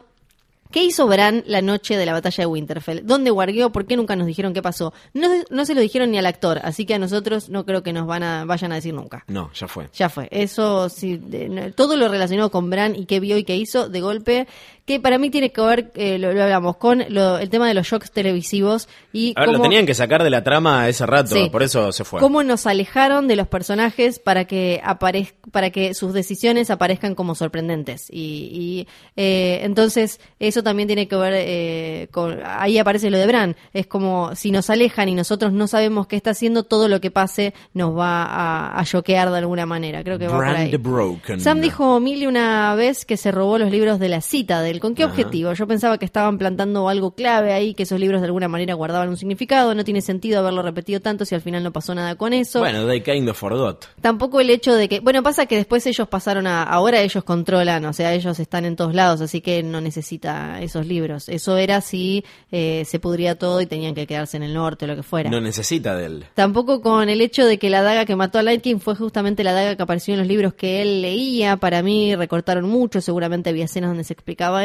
¿Qué hizo Bran la noche de la batalla de Winterfell? ¿Dónde guardió? ¿Por qué nunca nos dijeron qué pasó? No, no se lo dijeron ni al actor, así que a nosotros no creo que nos van a, vayan a decir nunca. No, ya fue. Ya fue. Eso sí, de- todo lo relacionado con Bran y qué vio y qué hizo de golpe, que para mí tiene que ver, eh, lo, lo hablamos, con lo- el tema de los shocks televisivos y A ver, lo cómo- tenían que sacar de la trama ese rato, Sí. por eso se fue. cómo nos alejaron de los personajes para que aparez- para que sus decisiones aparezcan como sorprendentes y, y, eh, entonces eso también tiene que ver eh, con ahí aparece lo de Bran es como si nos alejan y nosotros no sabemos qué está haciendo todo lo que pase nos va a, a choquear de alguna manera creo que va por Brand ahí broken. Sam dijo mil y una vez que se robó los libros de la Citadel. ¿Con qué Ajá. objetivo? Yo pensaba que estaban plantando algo clave ahí, que esos libros de alguna manera guardaban un significado. No tiene sentido haberlo repetido tanto si al final no pasó nada con eso. Bueno, they kind of forgot. Tampoco el hecho de que, bueno, pasa que después ellos pasaron a, ahora ellos controlan, o sea, ellos están en todos lados, así que no necesita esos libros. Eso era si eh, se pudría todo y tenían que quedarse en el norte o lo que fuera. No necesita de él. Tampoco con el hecho de que la daga que mató a Light King fue justamente la daga que apareció en los libros que él leía. Para mí recortaron mucho, seguramente había escenas donde se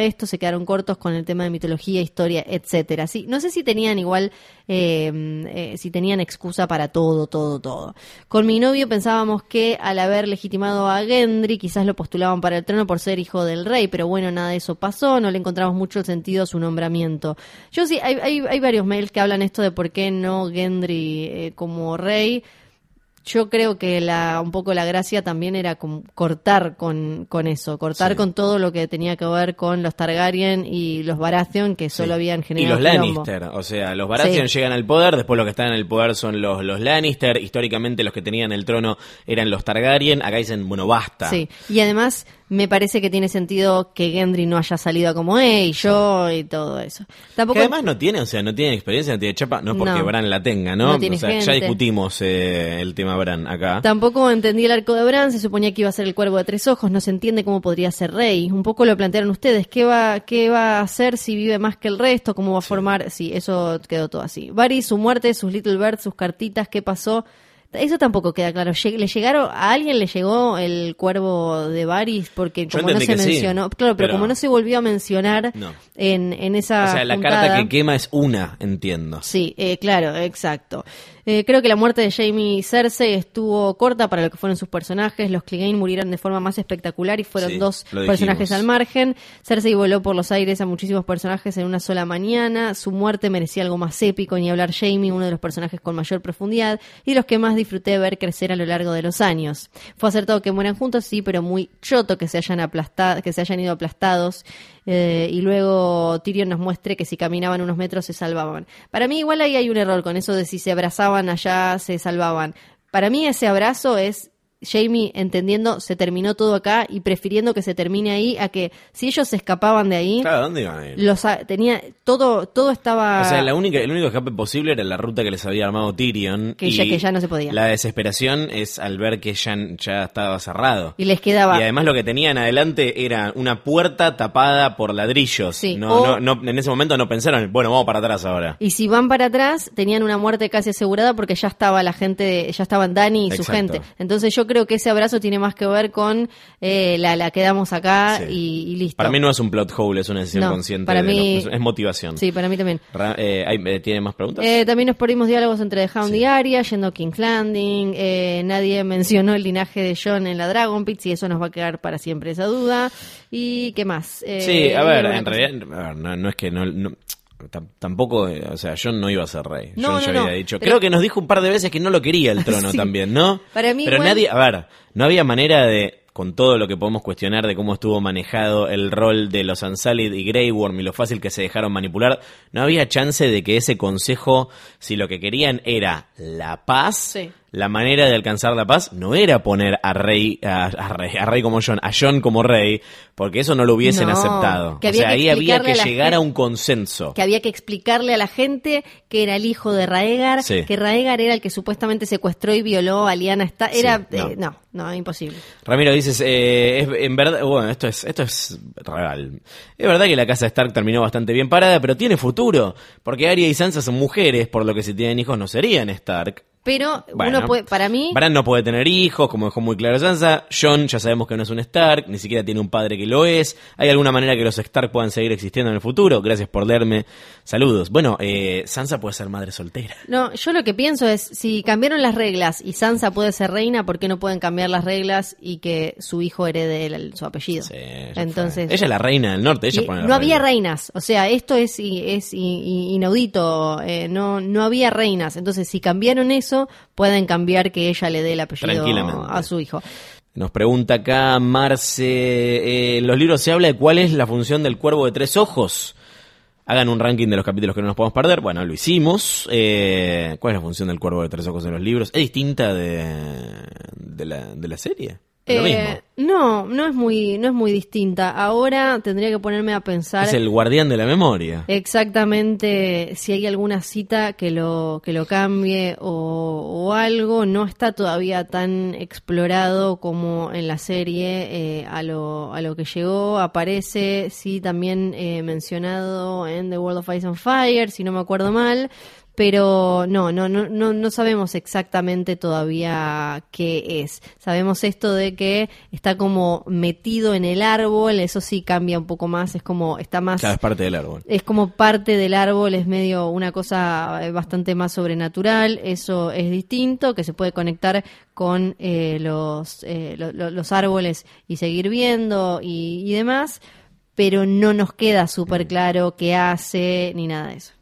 esto, se quedaron cortos con el tema de mitología, historia, etcétera. Sí, no sé si tenían igual, eh, eh, si tenían excusa para todo, todo, todo. Con mi novio pensábamos que al haber legitimado a Gendry, quizás lo postulaban para el trono por ser hijo del rey, pero bueno, nada de eso pasó, no le encontramos mucho el sentido a su nombramiento. Yo sí, hay, hay, hay varios mails que hablan esto de por qué no Gendry eh, como rey. Yo creo que la, un poco la gracia también era cortar con, con eso, cortar Sí. con todo lo que tenía que ver con los Targaryen y los Baratheon que solo Sí. habían Y generado los quilombo. Lannister, o sea, los Baratheon Sí. llegan al poder, después los que están en el poder son los, los Lannister, históricamente los que tenían el trono eran los Targaryen, acá dicen, bueno, basta. Sí, y además me parece que tiene sentido que Gendry no haya salido como hey, yo y todo eso. Tampoco Que además no tiene, o sea, no tiene experiencia, no tiene chapa, no porque No. Bran la tenga, ¿no? O sea, ya discutimos eh, el tema Bran acá. Tampoco entendí el arco de Bran, se suponía que iba a ser el cuervo de tres ojos, no se entiende cómo podría ser rey. Un poco lo plantearon ustedes, ¿qué va, qué va a hacer si vive más que el resto? ¿Cómo va a formar? Sí, eso quedó todo así. Varys, su muerte, sus Little Birds, sus cartitas, ¿qué pasó? Eso tampoco queda claro. ¿Le llegaron, a alguien le llegó el cuervo de Varys? Porque como no se sí, mencionó, claro, pero, pero- como no se volvió a mencionar No. en, en esa o sea, la juntada- carta que quema es una, entiendo. Sí, eh, claro, exacto. Eh, creo que la muerte de Jamie y Cersei estuvo corta para lo que fueron sus personajes. Los Clegane murieron de forma más espectacular y fueron Sí, dos personajes al margen. Cersei voló por los aires a muchísimos personajes en una sola mañana. Su muerte merecía algo más épico, ni hablar Jamie, uno de los personajes con mayor profundidad y de los que más disfruté ver crecer a lo largo de los años. Fue acertado que mueran juntos, sí, pero muy choto que se hayan aplastado, que se hayan ido aplastados. Eh, y luego Tyrion nos muestre que si caminaban unos metros se salvaban. Para mí igual ahí hay un error con eso de si se abrazaban allá se salvaban. Para mí ese abrazo es Jamie entendiendo se terminó todo acá y prefiriendo que se termine ahí a que si ellos se escapaban de ahí Claro, ¿dónde iban a ir? los a- tenía todo todo estaba O sea, la única, el único escape posible era la ruta que les había armado Tyrion. Que y ya- que ya no se podía. La desesperación es al ver que ya, ya estaba cerrado. y les quedaba Y además lo que tenían adelante era una puerta tapada por ladrillos. Sí, No, o- no, no, en ese momento no pensaron, bueno, vamos para atrás ahora. Y si van para atrás, tenían una muerte casi asegurada porque ya estaba la gente, ya estaban Dani y su gente. Entonces yo creo que ese abrazo tiene más que ver con eh, la, la quedamos acá Sí. y, y listo. Para mí no es un plot hole, es una decisión No, consciente. para de mí- los- es motivación. Sí, para mí también. Ra- eh, hay- eh, ¿Tiene más preguntas? Eh, también nos perdimos diálogos entre The Hound Sí. y Arya, yendo a King's Landing. eh, nadie mencionó el linaje de John en la Dragon Pit, y eso nos va a quedar para siempre esa duda. ¿Y qué más? Sí, a ver, en realidad, a ver, no, no es que no, no- tampoco, eh, o sea, John no iba a ser rey. No, John no, ya no, había dicho. pero- Creo que nos dijo un par de veces que no lo quería el trono Sí. también, ¿no? Para mí Pero igual- nadie, a ver, no había manera de con todo lo que podemos cuestionar de cómo estuvo manejado el rol de los Unsullied y Grey Worm y lo fácil que se dejaron manipular, no había chance de que ese consejo, si lo que querían era la paz, Sí. La manera de alcanzar la paz no era poner a Rey, a, a Rey, a Rey como John, a John como Rey, porque eso no lo hubiesen No, aceptado. que o sea, que ahí había que a llegar a un consenso. que había que explicarle a la gente que era el hijo de Raegar, Sí. que Raegar era el que supuestamente secuestró y violó a Liana. Está, Sí, era, no. eh, no, no, imposible. Ramiro dices, eh, es, en verdad, bueno, esto es, esto es real. Es verdad que la casa Stark terminó bastante bien parada, pero tiene futuro, porque Arya y Sansa son mujeres, por lo que si tienen hijos no serían Stark. Pero Bueno, uno puede, para mí, Bran no puede tener hijos, como dejó muy claro Sansa. John ya sabemos que no es un Stark, ni siquiera tiene un padre que lo es. ¿Hay alguna manera que los Stark puedan seguir existiendo en el futuro? Gracias por leerme. Saludos. Bueno, eh, Sansa puede ser madre soltera. no, yo lo que pienso es, si cambiaron las reglas y Sansa puede ser reina, ¿por qué no pueden cambiar las reglas y que su hijo herede el- su apellido? Sí, Entonces, fue. ella es la reina del norte, ella pone no había regla. reinas, o sea, esto es, es inaudito, eh, no, no había reinas, entonces si cambiaron eso, pueden cambiar que ella le dé el apellido a su hijo. Nos pregunta acá Marce, eh, en los libros se habla de cuál es la función del cuervo de tres ojos. Hagan un ranking de los capítulos que no nos podemos perder. Bueno, lo hicimos. Eh, ¿Cuál es la función del cuervo de tres ojos en los libros? ¿Es distinta de, de, la, de la serie? Eh, no, no es muy, no es muy distinta. Ahora tendría que ponerme a pensar Es el guardián de la memoria. exactamente si hay alguna cita que lo, que lo cambie o, o algo. No está todavía tan explorado como en la serie eh, a, lo, a lo que llegó. Aparece, sí, también eh, mencionado en The World of Ice and Fire, si no me acuerdo mal. Pero no, no, no, no, no sabemos exactamente todavía qué es. Sabemos esto de que está como metido en el árbol, eso sí cambia un poco más, es como, está más vez parte del árbol. es como parte del árbol, es medio una cosa eh, bastante más sobrenatural, eso es distinto, que se puede conectar con eh, los, eh, lo- lo- los árboles y seguir viendo y, y demás, pero no nos queda súper claro qué hace ni nada de eso.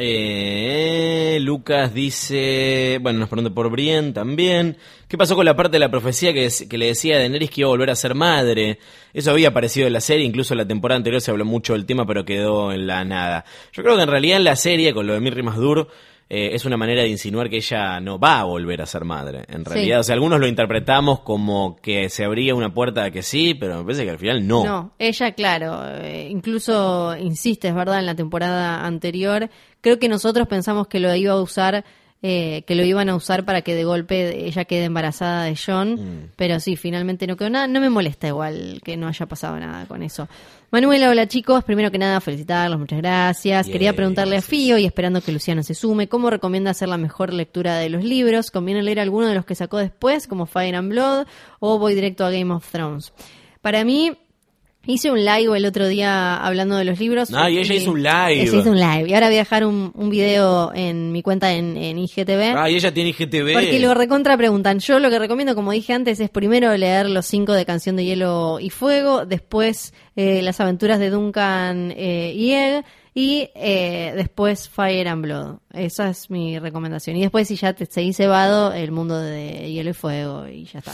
Eh, Lucas dice, bueno, nos pregunta por Brienne también. ¿Qué pasó con la parte de la profecía que, le decía a Daenerys que iba a volver a ser madre? Eso había aparecido en la serie, incluso en la temporada anterior se habló mucho del tema, pero quedó en la nada. Yo creo que en realidad en la serie, con lo de Mirri Masdur, eh, es una manera de insinuar que ella no va a volver a ser madre. En Sí. realidad, o sea, algunos lo interpretamos como que se abría una puerta a que sí, pero me parece que al final no. No, ella, claro, eh, incluso insiste, es verdad, en la temporada anterior. Creo que nosotros pensamos que lo iba a usar, eh, que lo iban a usar para que de golpe ella quede embarazada de John, Mm. pero sí, finalmente no quedó nada. No me molesta igual que no haya pasado nada con eso. Manuela, hola chicos, primero que nada felicitarlos, muchas gracias. Quería preguntarle a. Fío y esperando que Luciano se sume, ¿cómo recomienda hacer la mejor lectura de los libros? ¿Conviene leer alguno de los que sacó después, como Fire and Blood, o voy directo a Game of Thrones? Para mí, hice un live el otro día hablando de los libros. Ah, y ella hizo un live. Ella hizo un live. Y ahora voy a dejar un, un video en mi cuenta en, en IGTV. Ah, y ella tiene IGTV. Porque lo recontra preguntan. Yo lo que recomiendo, como dije antes, es primero leer los cinco de Canción de Hielo y Fuego, después eh, las aventuras de Duncan eh, y Egg, y eh, después Fire and Blood. Esa es mi recomendación. Y después, si ya te seguís cebado, el mundo de Hielo y Fuego, y ya está.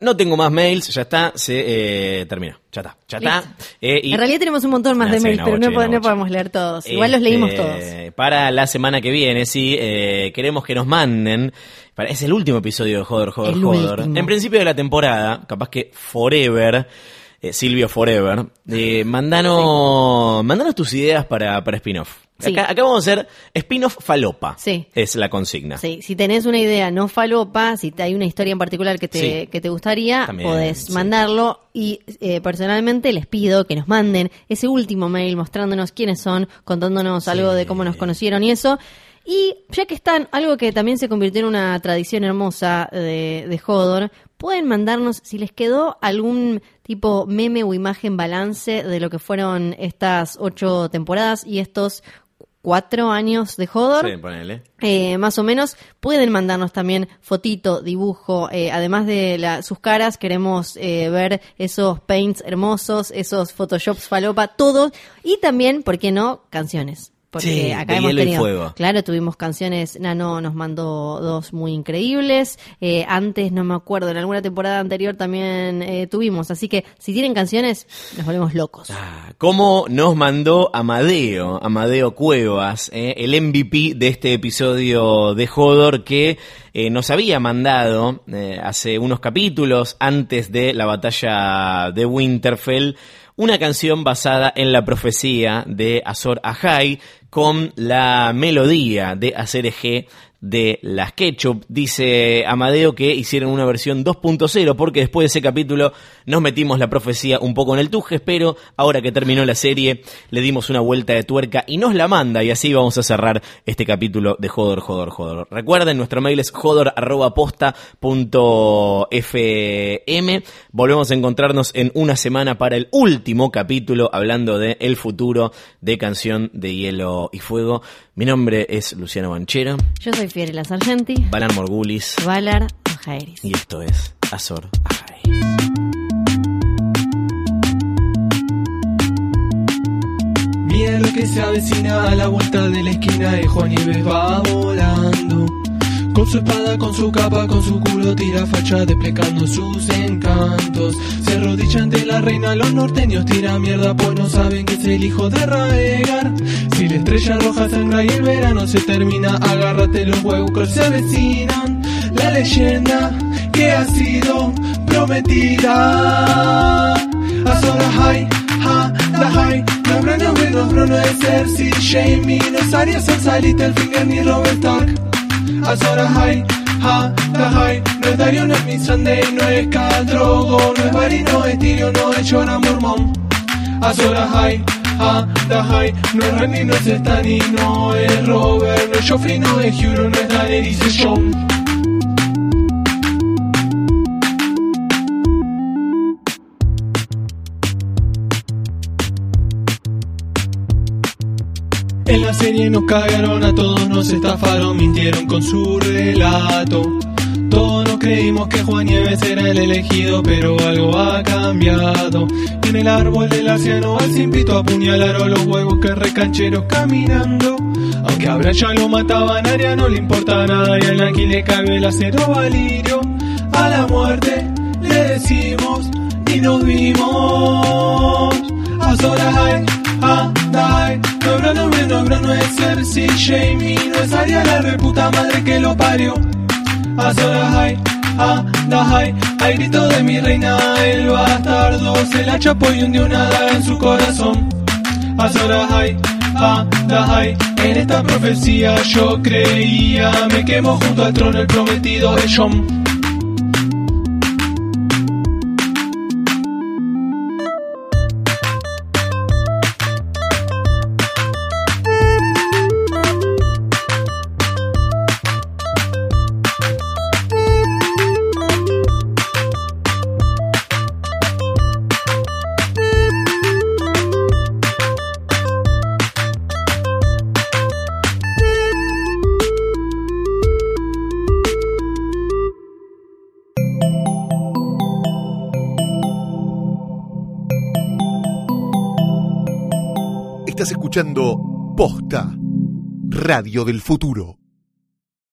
No tengo más mails, ya está, se eh, terminó, ya está, ya está. Eh, y- En realidad tenemos un montón más de mails, pero no, podemos leer todos. Igual los Este, leímos todos. Para la semana que viene, sí, eh, queremos que nos manden. Para, es el último episodio de Joder, Joder, El Joder. último. En principio de la temporada, capaz que Forever. Eh, Silvio Forever, eh, mandanos, mandanos tus ideas para, para spin-off. Sí. Acá, acá vamos a hacer spin-off falopa. Sí. Es la consigna. Sí, si tenés una idea no falopa, si te- hay una historia en particular que te, Sí. que te gustaría, También, podés mandarlo. Y eh, personalmente les pido que nos manden ese último mail mostrándonos quiénes son, contándonos algo de cómo nos conocieron y eso. Y ya que están, algo que también se convirtió en una tradición hermosa de, de Hodor, pueden mandarnos si les quedó algún tipo meme o imagen balance de lo que fueron estas ocho temporadas y estos cuatro años de Hodor. Sí, ponele. Eh, más o menos pueden mandarnos también fotito, dibujo, eh, además de la- sus caras queremos eh, ver esos paints hermosos, esos photoshops falopa, todo y también, ¿por qué no? Canciones. Porque Sí, acá hemos tenido, Fuego. claro, tuvimos canciones, Nano nos mandó dos muy increíbles, eh, antes no me acuerdo, en alguna temporada anterior también eh, tuvimos, así que si tienen canciones, nos volvemos locos. Ah, ¿Cómo nos mandó Amadeo, Amadeo Cuevas, eh, el MVP de este episodio de Hodor que nos había mandado hace unos capítulos antes de la batalla de Winterfell una canción basada en la profecía de Azor Ahai con la melodía de Acerejé de las Ketchup. Dice Amadeo que hicieron una versión 2.0 porque después de ese capítulo nos metimos la profecía un poco en el tujes, pero ahora que terminó la serie le dimos una vuelta de tuerca y nos la manda y así vamos a cerrar este capítulo de Jodor, Jodor, Jodor. Recuerden, nuestro mail es jodor.posta.fm. Volvemos a encontrarnos en una semana para el último capítulo hablando de el futuro de Canción de Hielo y Fuego. Mi nombre es Luciano Banchero, Yo soy Fiorella Sargenti, Balan Morgulis Valar Jaeris. y esto es Azor Ahai. Mira lo que se avecina a la vuelta de la esquina y Juan Nieves va volando. Con su espada, con su capa, con su culo tira facha desplegando sus encantos. Se arrodilla ante la reina, los norteños tira mierda, pues no saben que es el hijo de Raegar. Si la estrella roja sangra y el verano se termina, agárrate los huevos se avecinan. La leyenda que ha sido prometida. Azor Ahai, ha, da Hai, no Bruno, Bruno, Bruno Cersei, Jamie, no es Arya, Sansa, Littlefinger ni Robert Stark. Azor Ahai, ha, da Hai, no es Dario, no es Missandei, no es Khal Drogo, no es Bari, no es Tyrion, no es Jorah Mormont. Azor Ahai, ha, da Hai, no es Renly, no es Stanny, no es Robert, no es Joffrey, no es Euron, no es Daenerys, es Jon. En la serie nos cagaron a todos, nos estafaron, mintieron con su relato. Todos nos creímos que Juan Nieves era el elegido, pero algo ha cambiado. En el árbol del anciano al simpito apuñalaron los huevos que recancheros caminando. Aunque ahora ya lo mataban, a Arya no le importa nada y al Naki le cabe el acero valirio. A la muerte le decimos y nos vimos. A solas hay, a die. No, bro, no, bro, no, bro, no es Cersei, Jamie, no es Arya la reputa madre que lo parió. A solas hay, a die. Hay grito de mi reina, el bastardo se la chapó y hundió una daga en su corazón. A solas hay, a die. En esta profecía yo creía, me quemo junto al trono el prometido de John. Escuchando Posta, Radio del Futuro.